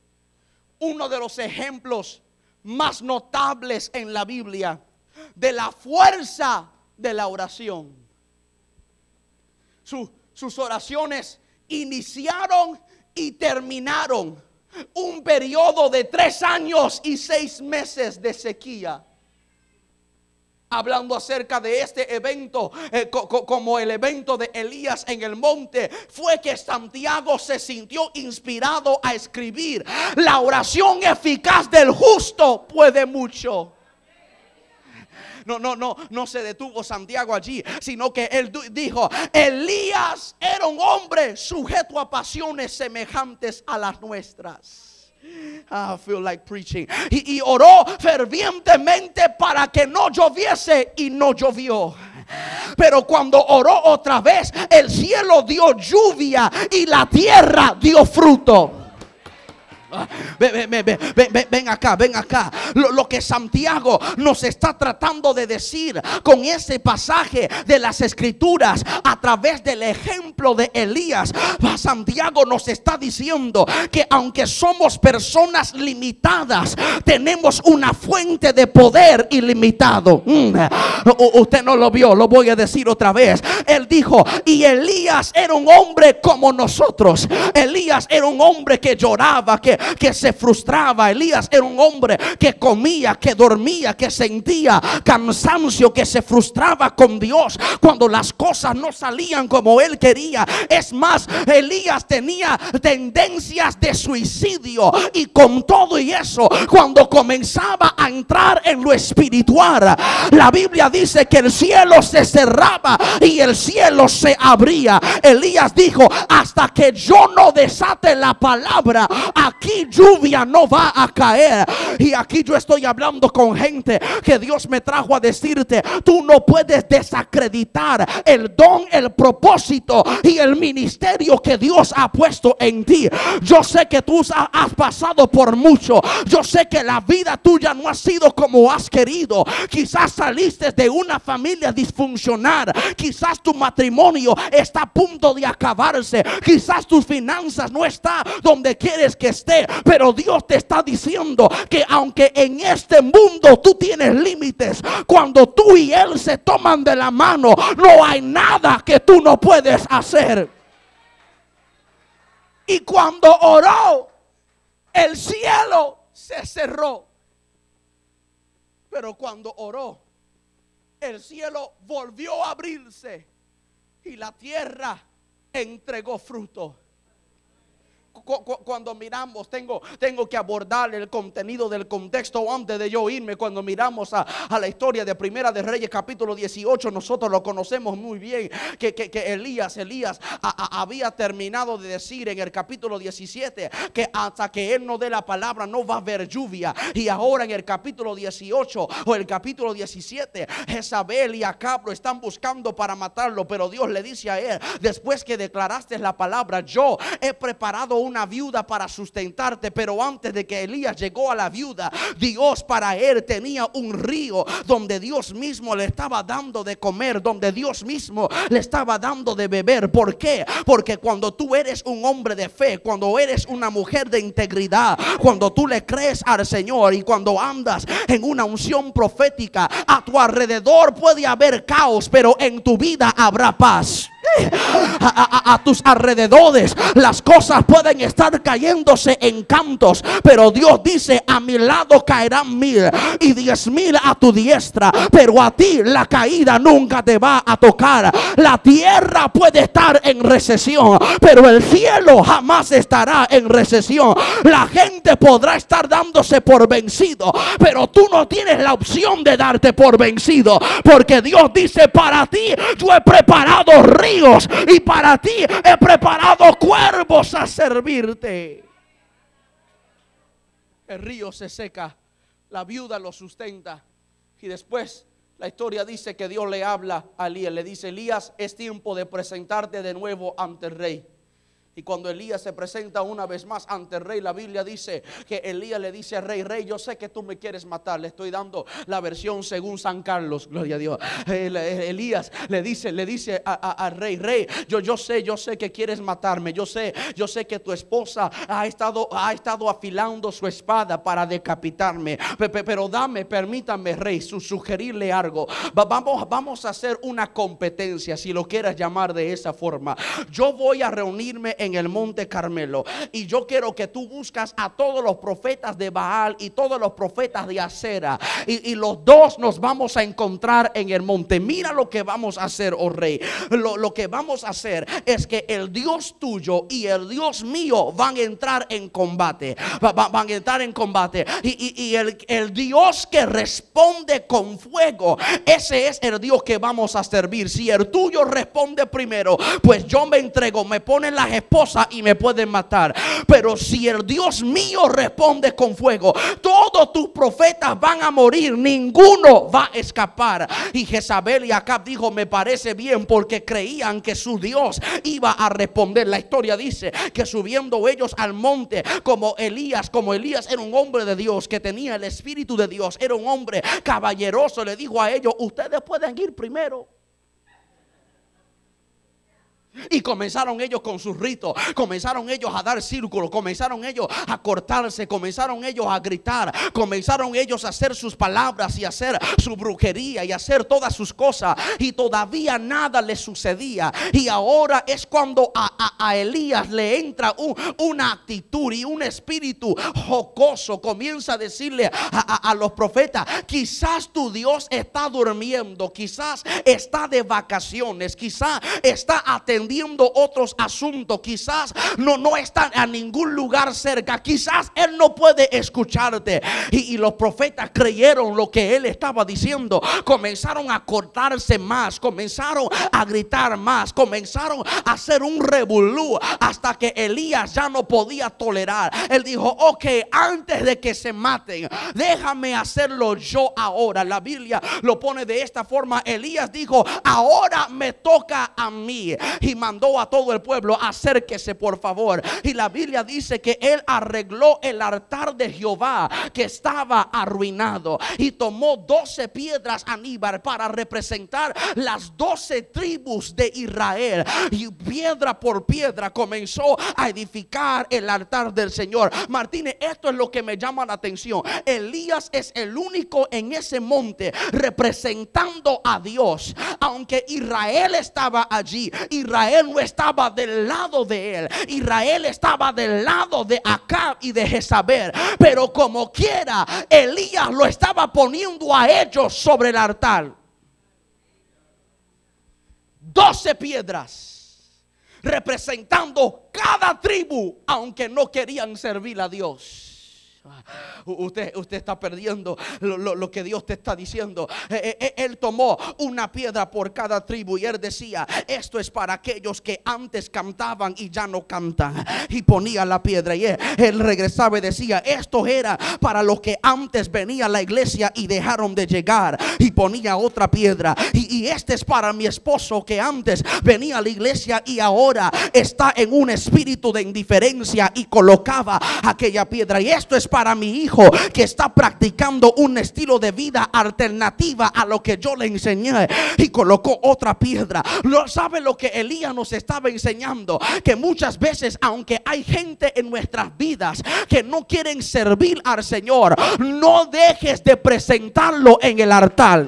uno de los ejemplos más notables en la Biblia de la fuerza de la oración. Sus oraciones iniciaron y terminaron un periodo de tres años y seis meses de sequía. Hablando acerca de este evento, eh, como el evento de Elías en el monte, fue que Santiago se sintió inspirado a escribir, la oración eficaz del justo puede mucho no, no, no, no se detuvo Santiago allí, sino que él dijo, Elías era un hombre sujeto a pasiones semejantes a las nuestras. I feel like preaching. Y, y, oró fervientemente para que no lloviese y no llovió. Pero cuando oró otra vez, el cielo dio lluvia y la tierra dio fruto. Ven, ven, ven acá, ven acá. Lo, lo que Santiago nos está tratando de decir con ese pasaje de las escrituras a través del ejemplo de Elías, Santiago nos está diciendo que aunque somos personas limitadas, tenemos una fuente de poder ilimitado. Mm. Usted no lo vio, lo voy a decir otra vez. Él dijo, y Elías era un hombre como nosotros. Elías era un hombre que lloraba, que, que se frustraba. Elías era un hombre que comía, que dormía, que sentía cansancio, que se frustraba con Dios cuando las cosas no salían como él quería. Es más, Elías tenía tendencias de suicidio y con todo y eso, cuando comenzaba a entrar en lo espiritual, la Biblia dice que el cielo se cerraba y el cielo se abría. Elías dijo, hasta que yo no desate la palabra, aquí lluvia no va a caer. Y aquí yo estoy hablando con gente que Dios me trajo a decirte, tú no puedes desacreditar el don, el propósito y el ministerio que Dios ha puesto en ti. Yo sé que tú has pasado por mucho. Yo sé que la vida tuya no ha sido como has querido. Quizás saliste de una familia disfuncional. Quizás tu matrimonio está a punto de acabarse. Quizás tus finanzas no está donde quieres que esté. Pero Dios te está diciendo que aunque en este mundo tú tienes límites, cuando tú y Él se toman de la mano, no hay nada que tú no puedes hacer. Y cuando oró, el cielo se cerró. Pero cuando oró, el cielo volvió a abrirse y la tierra entregó fruto cuando miramos, tengo, tengo que abordar el contenido del contexto antes de yo irme. Cuando miramos a, la historia de Primera de Reyes, capítulo 18, nosotros lo conocemos muy bien. Que, Elías, Elías había terminado de decir en el capítulo 17 que hasta que él no dé la palabra no va a haber lluvia. Y ahora en el capítulo 18 o el capítulo 17, Jezabel y Acab lo están buscando para matarlo. Pero Dios le dice a él, después que declaraste la palabra, yo he preparado un viuda para sustentarte, pero antes de que Elías llegó a la viuda, Dios para él tenía un río donde Dios mismo le estaba dando de comer, donde Dios mismo le estaba dando de beber. ¿Por qué? Porque cuando tú eres un hombre de fe, cuando eres una mujer de integridad, cuando tú le crees al Señor y cuando andas en una unción profética, a tu alrededor puede haber caos, pero en tu vida habrá paz a, tus alrededores. Las cosas pueden estar cayéndose en cantos, pero Dios dice, a mi lado caerán mil y diez mil a tu diestra, pero a ti la caída nunca te va a tocar. La tierra puede estar en recesión, pero el cielo jamás estará en recesión. La gente podrá estar dándose por vencido, pero tú no tienes la opción de darte por vencido, porque Dios dice, para ti yo he preparado ríos y para ti he preparado cuervos a servirte. El río se seca, la viuda lo sustenta y después la historia dice que Dios le habla a Elías, le dice, Elías, es tiempo de presentarte de nuevo ante el rey. Y cuando Elías se presenta una vez más ante el rey, la Biblia dice que Elías le dice al rey, rey, yo sé que tú me quieres matar. Le estoy dando la versión según San Carlos, gloria a Dios. Elías le dice, le dice al rey, rey, yo, yo sé, yo sé que quieres matarme. Yo sé, yo sé que tu esposa ha estado, ha estado afilando su espada para decapitarme. Pero dame, permítame, rey, sugerirle algo. Vamos, vamos a hacer una competencia, si lo quieras llamar de esa forma. Yo voy a reunirme en en el monte Carmelo. Y yo quiero que tú buscas a todos los profetas de Baal y todos los profetas de Acera. Y, los dos nos vamos a encontrar en el monte. Mira lo que vamos a hacer, oh rey. Lo, que vamos a hacer es que el Dios tuyo y el Dios mío van a entrar en combate. van a entrar en combate. Y, el, el Dios que responde con fuego, ese es el Dios que vamos a servir. Si el tuyo responde primero, pues yo me entrego, me ponen las esposas y me pueden matar. Pero si el Dios mío responde con fuego, todos tus profetas van a morir, ninguno va a escapar. Y Jezabel y Acab dijo, me parece bien porque creían que su Dios iba a responder. La historia dice que subiendo ellos al monte como Elías, como Elías era un hombre de Dios que tenía el Espíritu de Dios, era un hombre caballeroso, le dijo a ellos, ustedes pueden ir primero. Y comenzaron ellos con sus ritos, comenzaron ellos a dar círculos, comenzaron ellos a cortarse, comenzaron ellos a gritar, comenzaron ellos a hacer sus palabras y a hacer su brujería y a hacer todas sus cosas. Y todavía nada le sucedía. Y ahora es cuando a, Elías le entra una actitud y un espíritu jocoso. Comienza a decirle a, a los profetas, quizás tu Dios está durmiendo, quizás está de vacaciones, quizás está atendiendo otros asuntos. Quizás no, no está a ningún lugar cerca. Quizás Él no puede escucharte. Y, los profetas creyeron lo que Él estaba diciendo. Comenzaron a cortarse más. Comenzaron a gritar más. Comenzaron a hacer un revolú. Hasta que Elías ya no podía tolerar. Él dijo, ok, antes de que se maten, déjame hacerlo yo ahora. La Biblia lo pone de esta forma. Elías dijo, ahora me toca a mí. Mandó a todo el pueblo, acérquese por favor. Y la Biblia dice que él arregló el altar de Jehová que estaba arruinado y tomó doce piedras Aníbal para representar las doce tribus de Israel. Y piedra por piedra comenzó a edificar el altar del Señor. Martínez, esto es lo que me llama la atención. Elías es el único en ese monte representando a Dios. Aunque Israel estaba allí, Israel no estaba del lado de él. Israel estaba del lado de Acab y de Jezabel. Pero como quiera, Elías lo estaba poniendo a ellos sobre el altar. Doce piedras representando cada tribu, aunque no querían servir a Dios. Usted, usted está perdiendo lo, que Dios te está diciendo. Eh, eh, eh, él tomó una piedra por cada tribu y él decía, esto es para aquellos que antes cantaban y ya no cantan. Y ponía la piedra y él, regresaba y decía, esto era para los que antes venía a la iglesia y dejaron de llegar. Y ponía otra piedra. Y, y este es para mi esposo que antes venía a la iglesia y ahora está en un espíritu de indiferencia y colocaba aquella piedra. Y esto es para mi hijo que está practicando un estilo de vida alternativa a lo que yo le enseñé y colocó otra piedra. ¿No sabe lo que Elías nos estaba enseñando? Que muchas veces, aunque hay gente en nuestras vidas que no quieren servir al Señor, no dejes de presentarlo en el altar.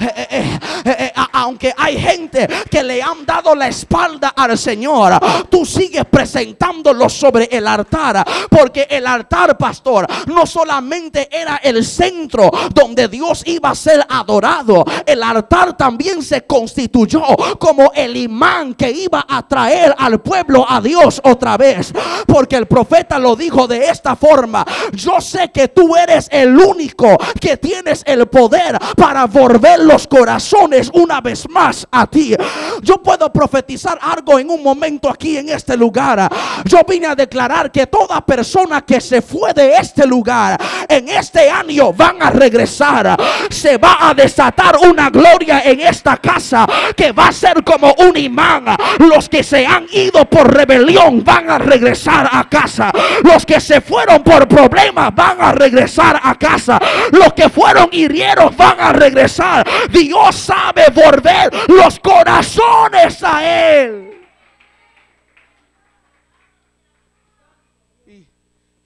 Eh, eh, eh, aunque hay gente que le han dado la espalda al Señor, tú sigues presentándolo sobre el altar, porque el altar, pastor, no solamente era el centro donde Dios iba a ser adorado, el altar también se constituyó como el imán que iba a traer al pueblo a Dios otra vez, porque el profeta lo dijo de esta forma, yo sé que tú eres el único que tienes el poder para volver los corazones una vez más a ti. Yo puedo profetizar algo en un momento aquí en este lugar. Yo vine a declarar que toda persona que se fue de este lugar en este año van a regresar. Se va a desatar una gloria en esta casa que va a ser como un imán. Los que se han ido por rebelión van a regresar a casa. Los que se fueron por problemas van a regresar a casa. Los que fueron hirieros van a regresar. Dios sabe volver los corazones a Él.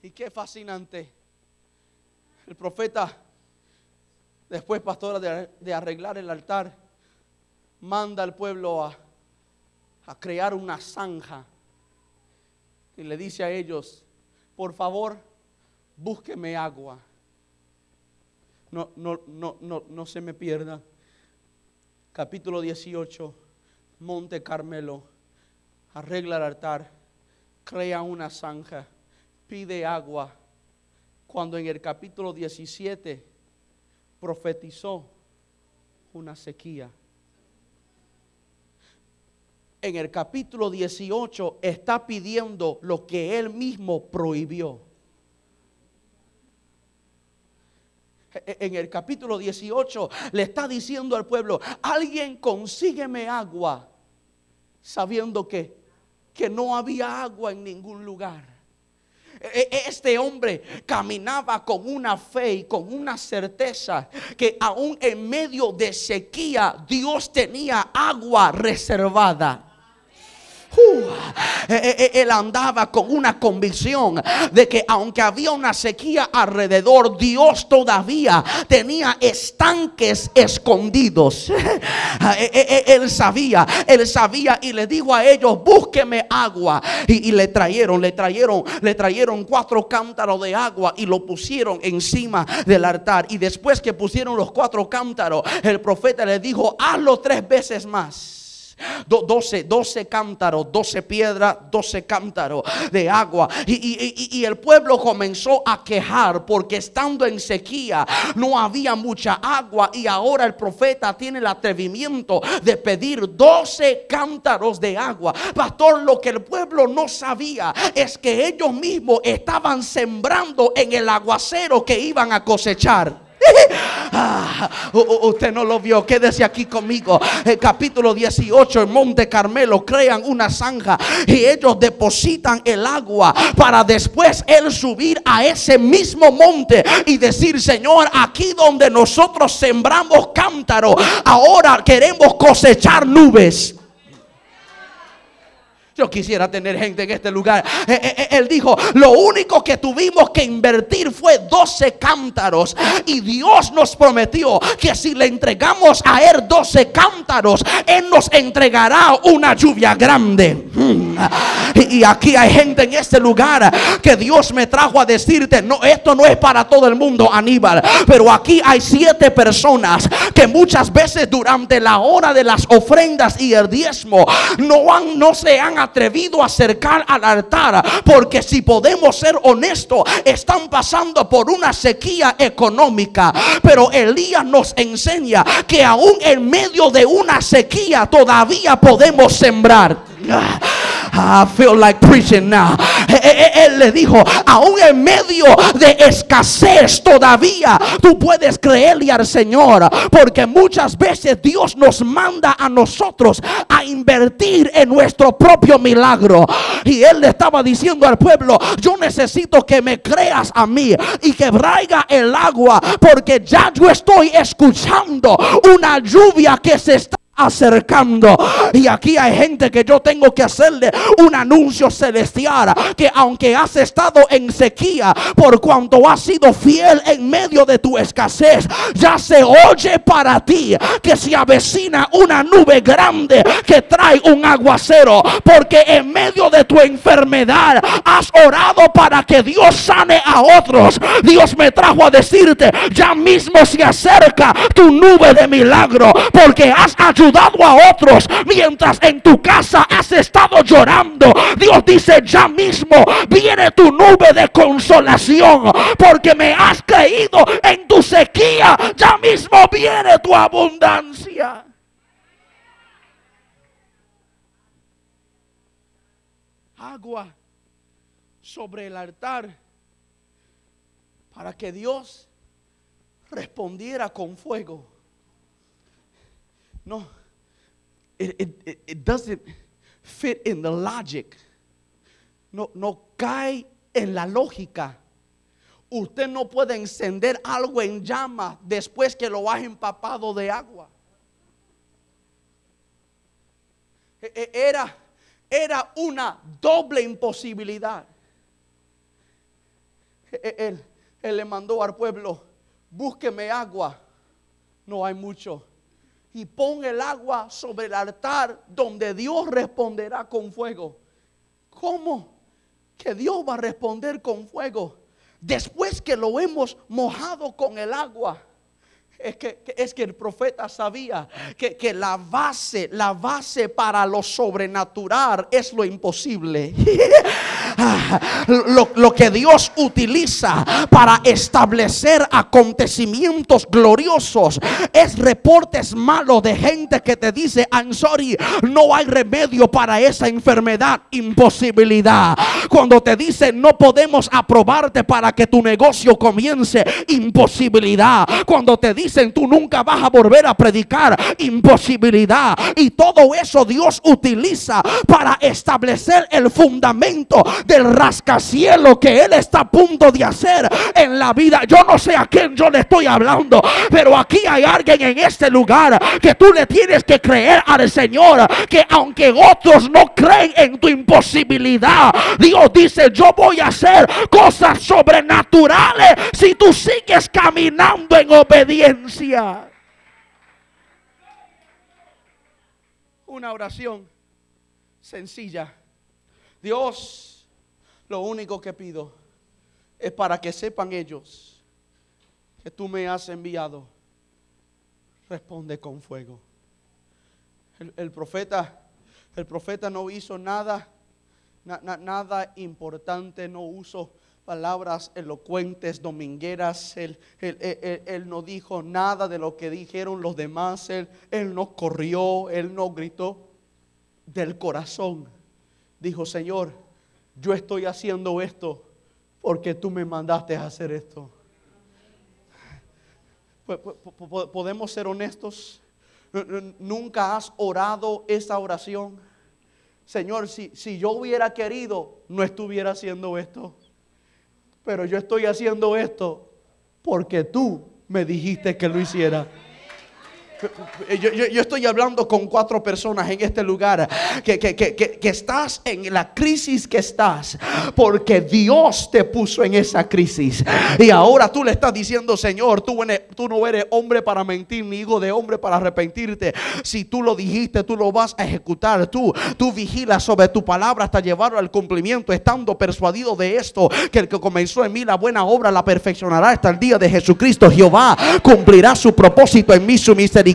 Y, qué fascinante. El profeta, después pastora de, arreglar el altar, manda al pueblo a, a crear una zanja. Y le dice a ellos, por favor, búsqueme agua. No, no, no, no, no se me pierda capítulo 18, Monte Carmelo, arregla el altar, crea una zanja, pide agua. Cuando en el capítulo 17 profetizó una sequía. en el capítulo 18 está pidiendo lo que él mismo prohibió. E, e, en el capítulo 18 le está diciendo al pueblo, alguien consígueme agua, sabiendo que, que no había agua en ningún lugar. E, este hombre caminaba con una fe y con una certeza que aún en medio de sequía Dios tenía agua reservada. Uh, eh, eh, él andaba con una convicción de que aunque había una sequía alrededor, Dios todavía tenía estanques escondidos. Eh, él sabía, él sabía y le dijo a ellos, búsqueme agua. Y, y le trajeron, le trajeron, le trajeron cuatro cántaros de agua y lo pusieron encima del altar. Y después que pusieron los cuatro cántaros, el profeta le dijo, hazlo tres veces más. 12, 12 cántaros, 12 piedras, 12 cántaros de agua. Y, el pueblo comenzó a quejar porque estando en sequía no había mucha agua. Y ahora el profeta tiene el atrevimiento de pedir 12 cántaros de agua. Pastor, lo que el pueblo no sabía es que ellos mismos estaban sembrando en el aguacero que iban a cosechar. Ah, usted no lo vio, quédese aquí conmigo. El capítulo 18 en Monte Carmelo crean una zanja y ellos depositan el agua para después él subir a ese mismo monte y decir, Señor, aquí donde nosotros sembramos cántaro, ahora queremos cosechar nubes. Yo quisiera tener gente en este lugar. Eh, eh, eh, él dijo, lo único que tuvimos que invertir fue 12 cántaros. Y Dios nos prometió que si le entregamos a Él 12 cántaros, Él nos entregará una lluvia grande. Mm. Y aquí hay gente en este lugar que Dios me trajo a decirte, no, esto no es para todo el mundo, Aníbal. Pero aquí hay siete personas que muchas veces durante la hora de las ofrendas y el diezmo no, no se han atrevido a acercar al altar. Porque si podemos ser honestos, están pasando por una sequía económica. Pero Elías nos enseña que aún en medio de una sequía todavía podemos sembrar. I feel like preaching now. Eh, eh, eh, él le dijo, aún en medio de escasez todavía tú puedes creerle al Señor. Porque muchas veces Dios nos manda a nosotros a invertir en nuestro propio milagro. Y él le estaba diciendo al pueblo, yo necesito que me creas a mí y que braiga el agua. Porque ya yo estoy escuchando una lluvia que se está acercando. Y aquí hay gente que yo tengo que hacerle un anuncio celestial. Que aunque has estado en sequía, por cuanto has sido fiel en medio de tu escasez, ya se oye para ti que se avecina una nube grande que trae un aguacero. Porque en medio de tu enfermedad has orado para que Dios sane a otros. Dios me trajo a decirte, ya mismo se acerca tu nube de milagro. Porque has ayudado ayudado a otros mientras en tu casa has estado llorando. Dios dice, ya mismo viene tu nube de consolación porque me has creído en tu sequía. Ya mismo viene tu abundancia. Agua sobre el altar para que Dios respondiera con fuego. No it, doesn't fit in the logic. No, no cae en la lógica. Usted no puede encender algo en llama después que lo ha empapado de agua. E, e, era, era una doble imposibilidad. E, él, él le mandó al pueblo, búsqueme agua. No hay mucho y pon el agua sobre el altar donde Dios responderá con fuego. ¿Cómo? Que Dios va a responder con fuego. Después que lo hemos mojado con el agua. Es que, es que el profeta sabía que, que, la base, la base para lo sobrenatural es lo imposible. Ah, lo, lo que Dios utiliza para establecer acontecimientos gloriosos es reportes malos de gente que te dice, I'm sorry, no hay remedio para esa enfermedad, imposibilidad. Cuando te dicen no podemos aprobarte para que tu negocio comience, imposibilidad. Cuando te dicen tú nunca vas a volver a predicar, imposibilidad. Y todo eso Dios utiliza para establecer el fundamento del rascacielo que Él está a punto de hacer en la vida. Yo no sé a quién yo le estoy hablando, pero aquí hay alguien en este lugar que tú le tienes que creer al Señor, que aunque otros no creen en tu imposibilidad, Dios dice, yo voy a hacer cosas sobrenaturales si tú sigues caminando en obediencia. Una oración sencilla. Dios, lo único que pido es para que sepan ellos que tú me has enviado. Responde con fuego. El, profeta, el profeta no hizo nada, na- na- nada importante, no usó palabras elocuentes, domingueras. Él, él- él- él- no dijo nada de lo que dijeron los demás. Él, él no corrió, él no gritó. Del corazón dijo, Señor, yo estoy haciendo esto porque tú me mandaste a hacer esto. Po- po- po- Podemos ser honestos. Nunca has orado esa oración. Señor, si, si yo hubiera querido, no estuviera haciendo esto. Pero yo estoy haciendo esto porque tú me dijiste que lo hiciera. Yo, yo- estoy hablando con cuatro personas en este lugar que, estás en la crisis que estás porque Dios te puso en esa crisis. Y ahora tú le estás diciendo Señor tú, tú no eres hombre para mentir ni hijo de hombre para arrepentirte. Si tú lo dijiste tú lo vas a ejecutar. Tú, tú vigilas sobre tu palabra hasta llevarlo al cumplimiento estando persuadido de esto que el que comenzó en mí la buena obra la perfeccionará hasta el día de Jesucristo. Jehová cumplirá su propósito en mí su misericordia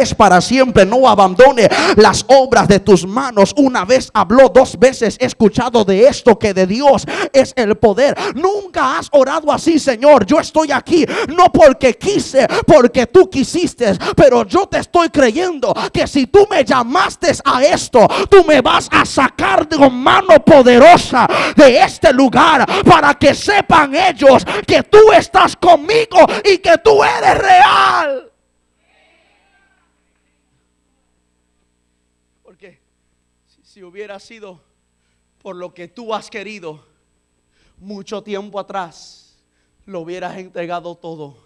es para siempre no abandone las obras de tus manos. Una vez habló dos veces he escuchado de esto que de Dios es el poder. Nunca has orado así Señor. Yo estoy aquí no porque quise porque tú quisiste pero yo te estoy creyendo que si tú me llamaste a esto tú me vas a sacar con mano poderosa de este lugar para que sepan ellos que tú estás conmigo y que tú eres real. Si, hubiera sido por lo que tú has querido mucho tiempo atrás, lo hubieras entregado todo.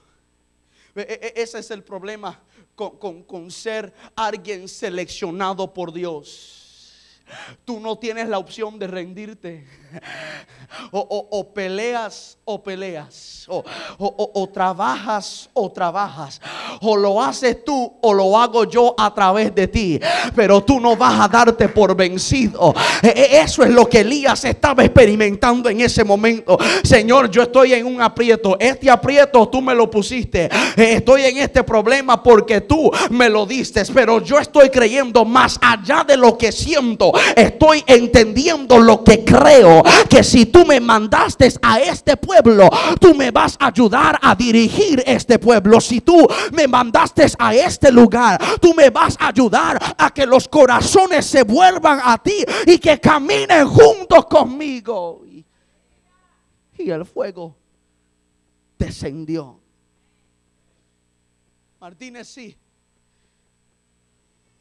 E- e- Ese es el problema con, con- con ser alguien seleccionado por Dios. Tú no tienes la opción de rendirte. O, o- peleas o peleas. O, o- trabajas o trabajas. O lo haces tú o lo hago yo a través de ti. Pero tú no vas a darte por vencido. E- e- Eso es lo que Elías estaba experimentando en ese momento. Señor, yo estoy en un aprieto. Este aprieto tú me lo pusiste. Eh, Estoy en este problema porque tú me lo diste. Pero yo estoy creyendo más allá de lo que siento. Estoy entendiendo lo que creo. Que si tú me mandaste a este pueblo, tú me vas a ayudar a dirigir este pueblo. Si tú me mandaste a este lugar, tú me vas a ayudar a que los corazones se vuelvan a ti y que caminen juntos conmigo. Y, el fuego descendió. Martínez sí.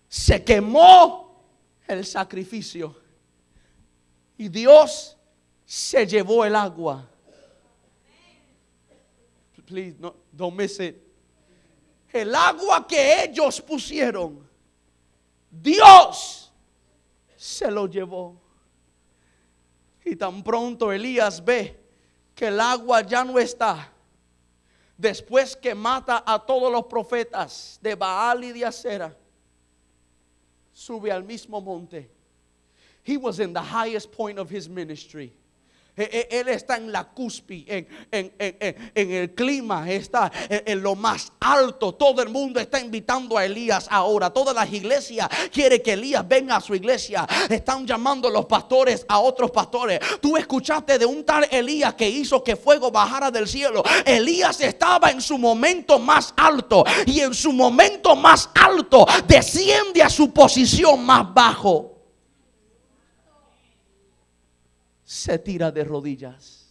Se quemó el sacrificio. Y Dios se llevó el agua. Please, no, don't miss it. El agua que ellos pusieron, Dios se lo llevó. Y tan pronto Elías ve que el agua ya no está. Después que mata a todos los profetas de Baal y de Acera, sube al mismo monte. He was in the highest point of his ministry. E- e- Él está en la cúspide, en, el clima, está en, lo más alto. Todo el mundo está invitando a Elías ahora. Todas las iglesias quieren que Elías venga a su iglesia. Están llamando los pastores a otros pastores. Tú escuchaste de un tal Elías que hizo que fuego bajara del cielo. Elías estaba en su momento más alto y en su momento más alto desciende a su posición más bajo. Se tira de rodillas.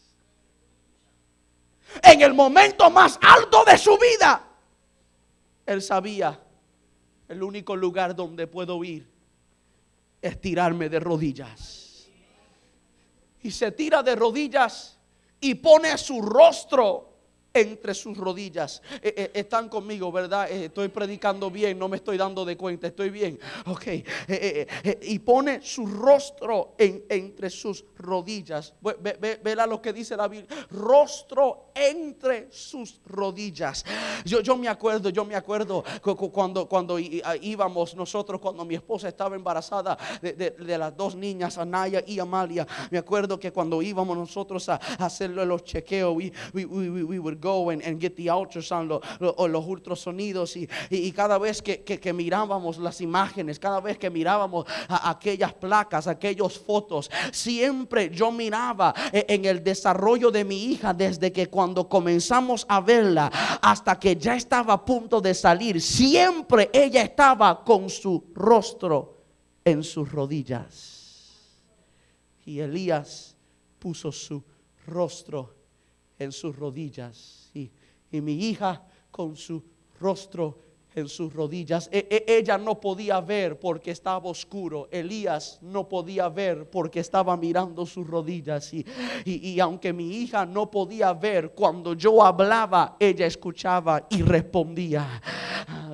En el momento más alto de su vida, él sabía, el único lugar donde puedo ir es tirarme de rodillas. Y se tira de rodillas y pone su rostro entre sus rodillas. Eh, eh, están conmigo, ¿verdad? Eh, estoy predicando bien, no me estoy dando de cuenta, estoy bien. Ok. Y pone su rostro en- entre sus rodillas. Ve, lo que dice la Biblia. Rostro entre sus rodillas. Yo, yo me acuerdo, yo me acuerdo cu- cu- cuando, cuando íbamos nosotros, cuando mi esposa estaba embarazada de, de- las dos niñas, Anaya y Amalia. Me acuerdo que cuando íbamos nosotros a, a hacerle los chequeos, we, we, we, and, and get the ultrasound, lo- lo- o los ultrasonidos. Y, cada vez que, mirábamos las imágenes, cada vez que mirábamos aquellas placas, aquellos fotos, siempre yo miraba eh, en el desarrollo de mi hija desde que cuando comenzamos a verla hasta que ya estaba a punto de salir, siempre ella estaba con su rostro en sus rodillas. Y Elías puso su rostro en sus rodillas. Y, y mi hija con su rostro en sus rodillas. E- e- ella no podía ver porque estaba oscuro. Elías no podía ver porque estaba mirando sus rodillas. Y, y- y aunque mi hija no podía ver, cuando yo hablaba, ella escuchaba y respondía.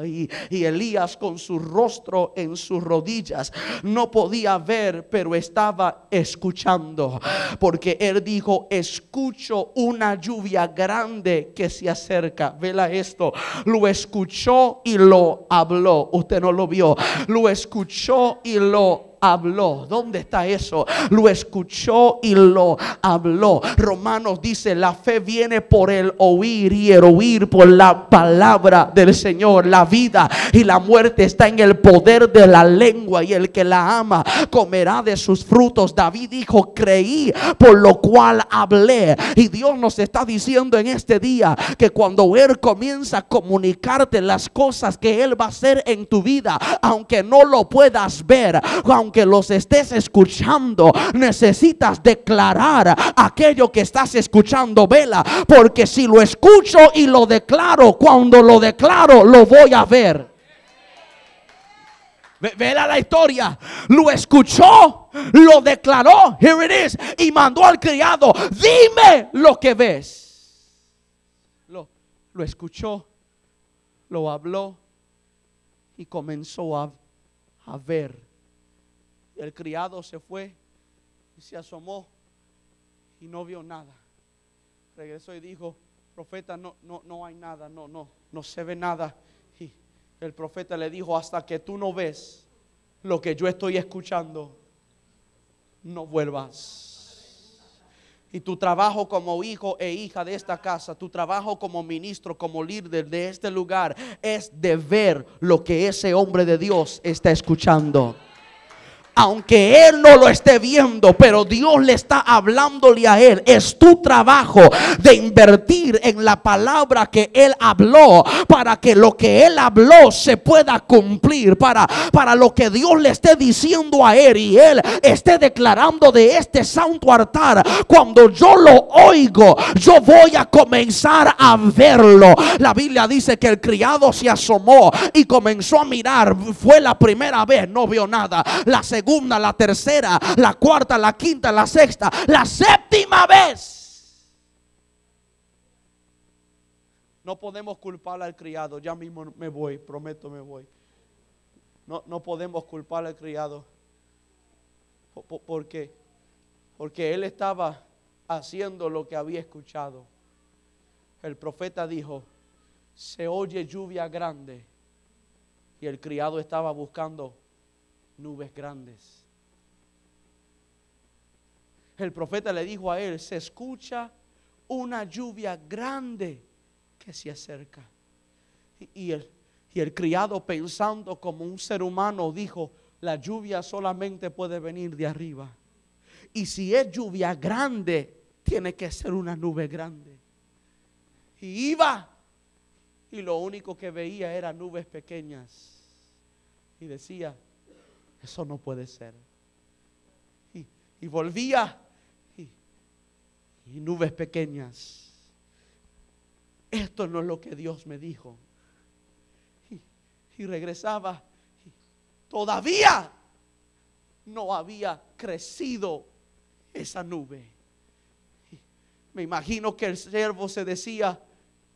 Y, y Elías con su rostro en sus rodillas no podía ver, pero estaba escuchando. Porque él dijo, escucho una lluvia grande que se acerca. Vela esto. Lo escuchó y lo habló. Usted no lo vio. Lo escuchó y lo habló. ¿Dónde está eso? Lo escuchó y lo habló. Romanos dice, la fe viene por el oír y el oír por la palabra del Señor. La vida y la muerte está en el poder de la lengua y el que la ama comerá de sus frutos. David dijo, creí por lo cual hablé. Y Dios nos está diciendo en este día que cuando Él comienza a comunicarte las cosas que Él va a hacer en tu vida, aunque no lo puedas ver, aunque los estés escuchando, necesitas declarar aquello que estás escuchando, vela, porque si lo escucho y lo declaro, cuando lo declaro, lo voy a ver. Ve- Vela la historia. Lo escuchó, lo declaró. Here it is. Y mandó al criado. Dime lo que ves. Lo, lo escuchó, lo habló y comenzó a, a ver. El criado se fue y se asomó y no vio nada. Regresó y dijo, profeta, no, no, no hay nada, no, no, no se ve nada. Y el profeta le dijo, hasta que tú no ves lo que yo estoy escuchando, no vuelvas. Y tu trabajo como hijo e hija de esta casa, tu trabajo como ministro, como líder de este lugar, es de ver lo que ese hombre de Dios está escuchando aunque él no lo esté viendo, pero Dios le está hablándole a él. Es tu trabajo de invertir en la palabra que él habló para que lo que él habló se pueda cumplir, para, para lo que Dios le esté diciendo a él y él esté declarando de este santo altar. Cuando yo lo oigo, yo voy a comenzar a verlo. La Biblia dice que el criado se asomó y comenzó a mirar. Fue la primera vez, no vio nada. La segunda, la tercera, la cuarta, la quinta, la sexta, la séptima vez. No podemos culpar al criado. Ya mismo me voy, prometo me voy. No, no podemos culpar al criado. Po- po- ¿Por qué? Porque él estaba haciendo lo que había escuchado. El profeta dijo, se oye lluvia grande. Y el criado estaba buscando nubes grandes. el profeta le dijo a él, se escucha una lluvia grande que se acerca. Y, el, y el criado pensando como un ser humano dijo, la lluvia solamente puede venir de arriba. Y si es lluvia grande, tiene que ser una nube grande. Y iba y lo único que veía eran nubes pequeñas. Y decía, eso no puede ser. Y, volvía y, nubes pequeñas. Esto no es lo que Dios me dijo. Y, regresaba. todavía no había crecido esa nube. Me imagino que el siervo se decía,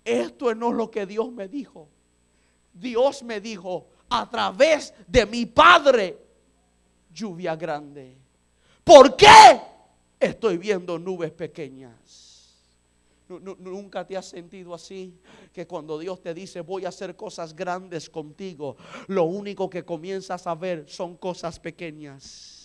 esto no es lo que Dios me dijo. Dios me dijo, a través de mi Padre, lluvia grande. ¿Por qué estoy viendo nubes pequeñas? Nunca te has sentido así, que cuando Dios te dice voy a hacer cosas grandes contigo, lo único que comienzas a ver son cosas pequeñas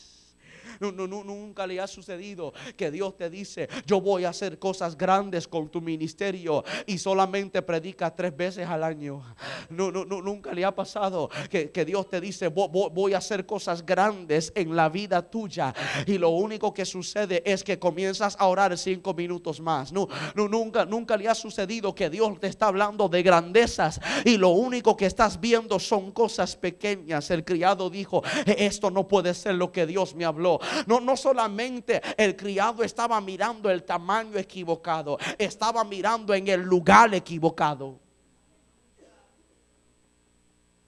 nunca le ha sucedido que Dios te dice, yo voy a hacer cosas grandes con tu ministerio y solamente predica tres veces al año. No, no, nunca le ha pasado que, Dios te dice, voy, a hacer cosas grandes en la vida tuya y lo único que sucede es que comienzas a orar cinco minutos más. No, nunca, nunca le ha sucedido que Dios te está hablando de grandezas y lo único que estás viendo son cosas pequeñas. El criado dijo, esto no puede ser lo que Dios me habló. No, no solamente el criado estaba mirando el tamaño equivocado, estaba mirando en el lugar equivocado.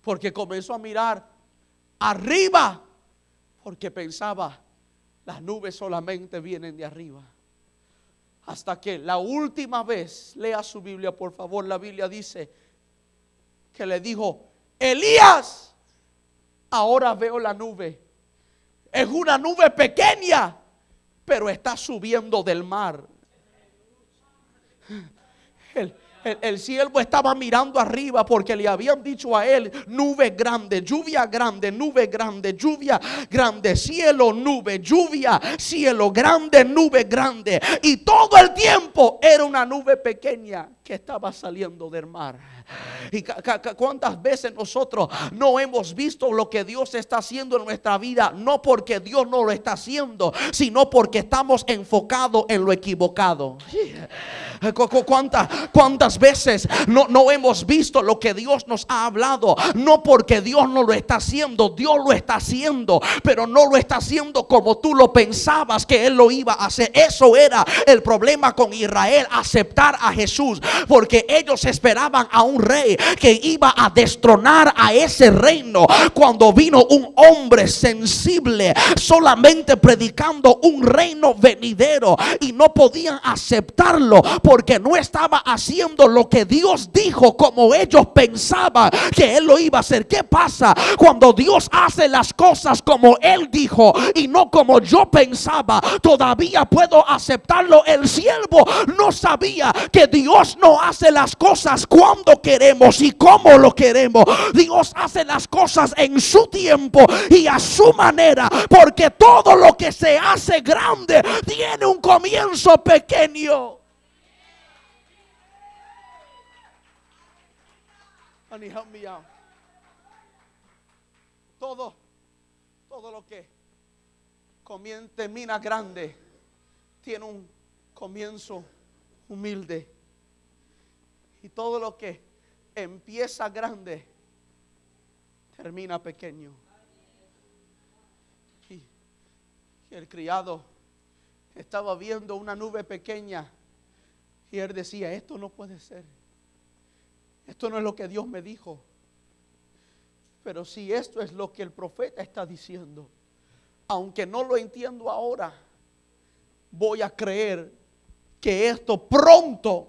Porque comenzó a mirar arriba, porque pensaba, las nubes solamente vienen de arriba. Hasta que la última vez, lea su Biblia por favor, la Biblia dice que le dijo, Elías, ahora veo la nube es una nube pequeña, pero está subiendo del mar. El, el, siervo estaba mirando arriba porque le habían dicho a él, nube grande, lluvia grande, nube grande, lluvia grande, cielo, nube, lluvia, cielo grande, nube grande. Y todo el tiempo era una nube pequeña que estaba saliendo del mar. Y cuántas veces nosotros no hemos visto lo que Dios está haciendo en nuestra vida, no porque Dios no lo está haciendo, sino porque estamos enfocados en lo equivocado. ¿Cuántas, cuántas veces no, no hemos visto lo que Dios nos ha hablado? No porque Dios no lo está haciendo, Dios lo está haciendo, pero no lo está haciendo como tú lo pensabas que Él lo iba a hacer. Eso era el problema con Israel, aceptar a Jesús, porque ellos esperaban a un rey que iba a destronar a ese reino cuando vino un hombre sensible solamente predicando un reino venidero y no podían aceptarlo porque no estaba haciendo lo que Dios dijo como ellos pensaban que él lo iba a hacer. ¿Qué pasa cuando Dios hace las cosas como él dijo y no como yo pensaba? Todavía puedo aceptarlo. El siervo no sabía que Dios no hace las cosas cuando queremos y cómo lo queremos. Dios hace las cosas en su tiempo y a su manera, porque todo lo que se hace grande tiene un comienzo pequeño. Todo, todo lo que termina grande tiene un comienzo humilde. Y todo lo que empieza grande, termina pequeño. Y, el criado estaba viendo una nube pequeña y él decía, esto no puede ser. Esto no es lo que Dios me dijo. Pero si esto es lo que el profeta está diciendo, aunque no lo entiendo ahora, voy a creer que esto pronto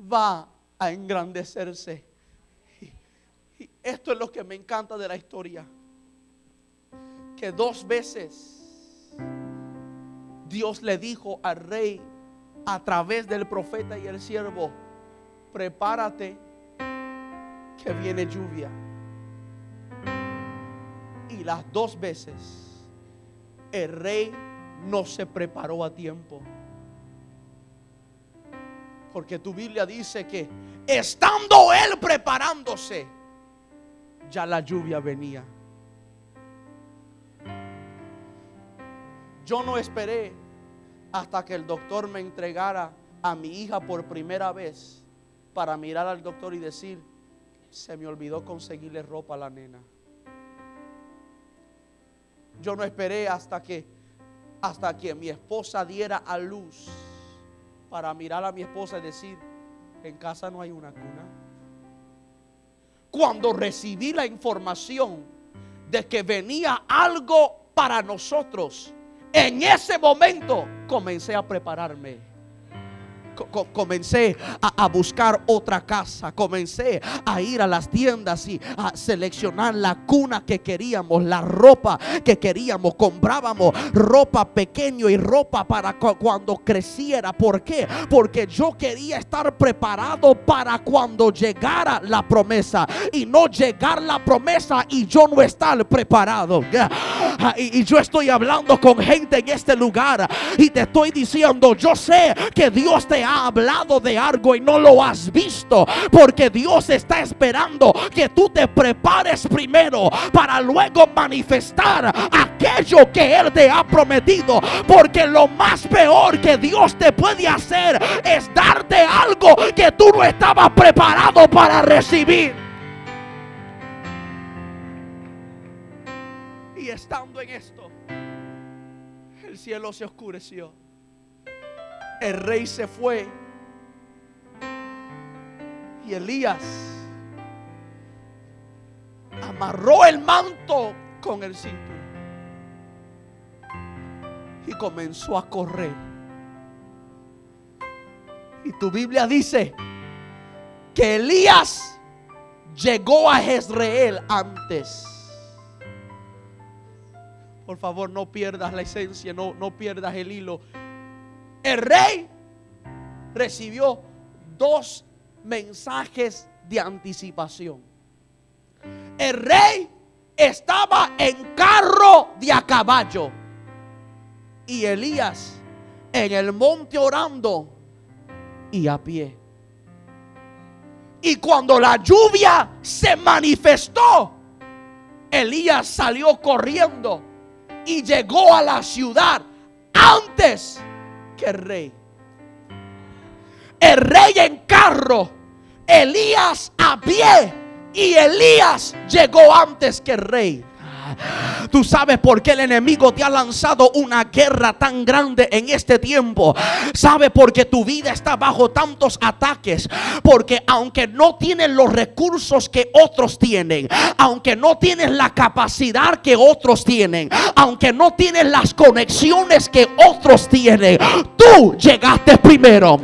va a engrandecerse. Y, esto es lo que me encanta de la historia. Que dos veces Dios le dijo al rey a través del profeta y el siervo, prepárate que viene lluvia. Y las dos veces el rey no se preparó a tiempo. Porque tu Biblia dice que estando él preparándose, ya la lluvia venía. Yo no esperé hasta que el doctor me entregara a mi hija por primera vez para mirar al doctor y decir, se me olvidó conseguirle ropa a la nena. Yo no esperé hasta que hasta que mi esposa diera a luz para mirar a mi esposa y decir, en casa no hay una cuna. Cuando recibí la información de que venía algo para nosotros, en ese momento comencé a prepararme comencé a, buscar otra casa, comencé a ir a las tiendas y a seleccionar la cuna que queríamos, la ropa que queríamos, comprábamos ropa pequeño y ropa para cuando creciera. ¿Por qué? Porque yo quería estar preparado para cuando llegara la promesa y no llegar la promesa y yo no estar preparado. Y, yo estoy hablando con gente en este lugar y te estoy diciendo, yo sé que Dios te ha hablado de algo y no lo has visto. Porque Dios está esperando que tú te prepares primero para luego manifestar aquello que Él te ha prometido. Porque lo más peor que Dios te puede hacer es darte algo que tú no estabas preparado para recibir. Estando en esto, el cielo se oscureció el rey se fue. Y Elías amarró el manto con el cinturón. Y comenzó a correr. Y tu Biblia dice que Elías llegó a Jezreel antes. Por favor, no pierdas la esencia, no, no pierdas el hilo. El rey recibió dos mensajes de anticipación. El rey estaba en carro de a caballo y Elías en el monte orando y a pie. Y cuando la lluvia se manifestó, Elías salió corriendo y llegó a la ciudad antes el rey. El rey en carro, Elías a pie y Elías llegó antes que el rey. Tú sabes por qué el enemigo te ha lanzado una guerra tan grande en este tiempo. Sabe porque tu vida está bajo tantos ataques. Porque aunque no tienes los recursos que otros tienen, aunque no tienes la capacidad que otros tienen, aunque no tienes las conexiones que otros tienen, tú llegaste primero.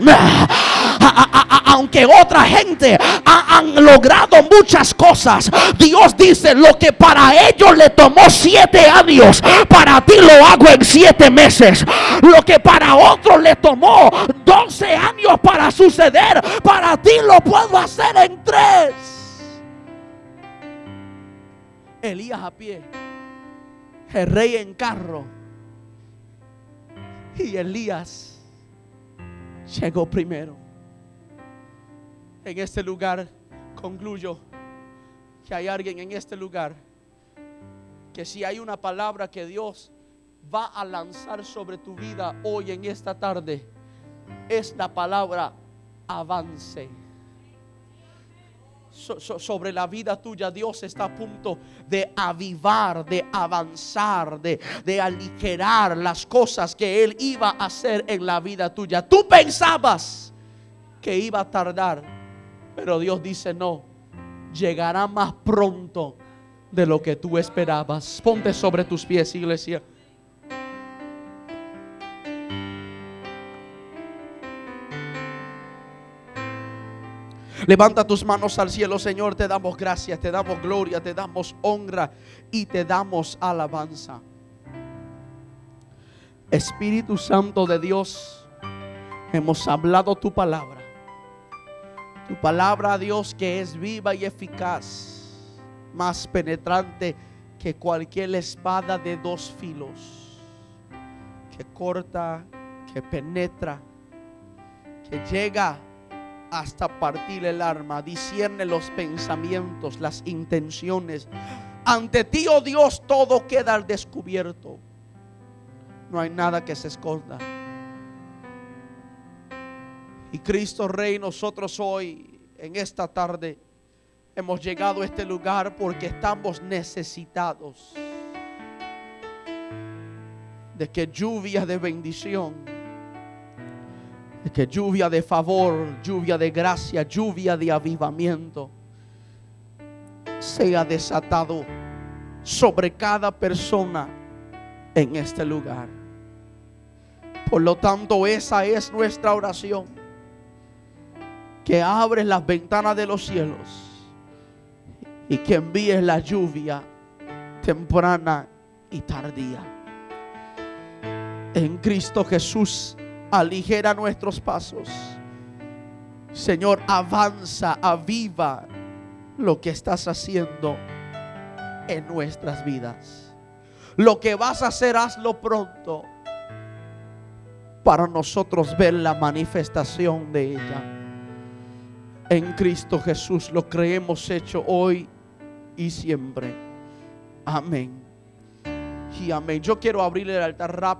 Aunque otra gente han logrado muchas cosas, Dios dice lo que para ellos le tomó siete años, para ti lo hago en siete meses. Lo que para otros le tomó doce años para suceder, para ti lo puedo hacer en tres. Elías a pie, el rey en carro y Elías llegó primero. En este lugar concluyo que hay alguien en este lugar que si hay una palabra que Dios va a lanzar sobre tu vida hoy en esta tarde, es la palabra avance. sobre la vida tuya, Dios está a punto de avivar, de avanzar, de, de aligerar las cosas que Él iba a hacer en la vida tuya. Tú pensabas que iba a tardar, pero Dios dice no, llegará más pronto de lo que tú esperabas. Ponte sobre tus pies, iglesia. Levanta tus manos al cielo, Señor. Te damos gracias, te damos gloria, te damos honra y te damos alabanza. Espíritu Santo de Dios, hemos hablado tu palabra. Tu palabra, Dios, que es viva y eficaz más penetrante que cualquier espada de dos filos que corta, que penetra, que llega hasta partir el arma, discierne los pensamientos, las intenciones. Ante ti, oh Dios, todo queda al descubierto. No hay nada que se esconda. Y Cristo Rey, nosotros hoy, en esta tarde, hemos llegado a este lugar porque estamos necesitados de que lluvia de bendición, de que lluvia de favor, lluvia de gracia, lluvia de avivamiento sea desatado sobre cada persona en este lugar. Por lo tanto, esa es nuestra oración. Que abres las ventanas de los cielos y que envíes la lluvia temprana y tardía. En Cristo Jesús aligera nuestros pasos. Señor, avanza, aviva lo que estás haciendo en nuestras vidas. Lo que vas a hacer, hazlo pronto para nosotros ver la manifestación de ella. En Cristo Jesús lo creemos hecho hoy y siempre. Amén. Y amén. Yo quiero abrir el altar rápido.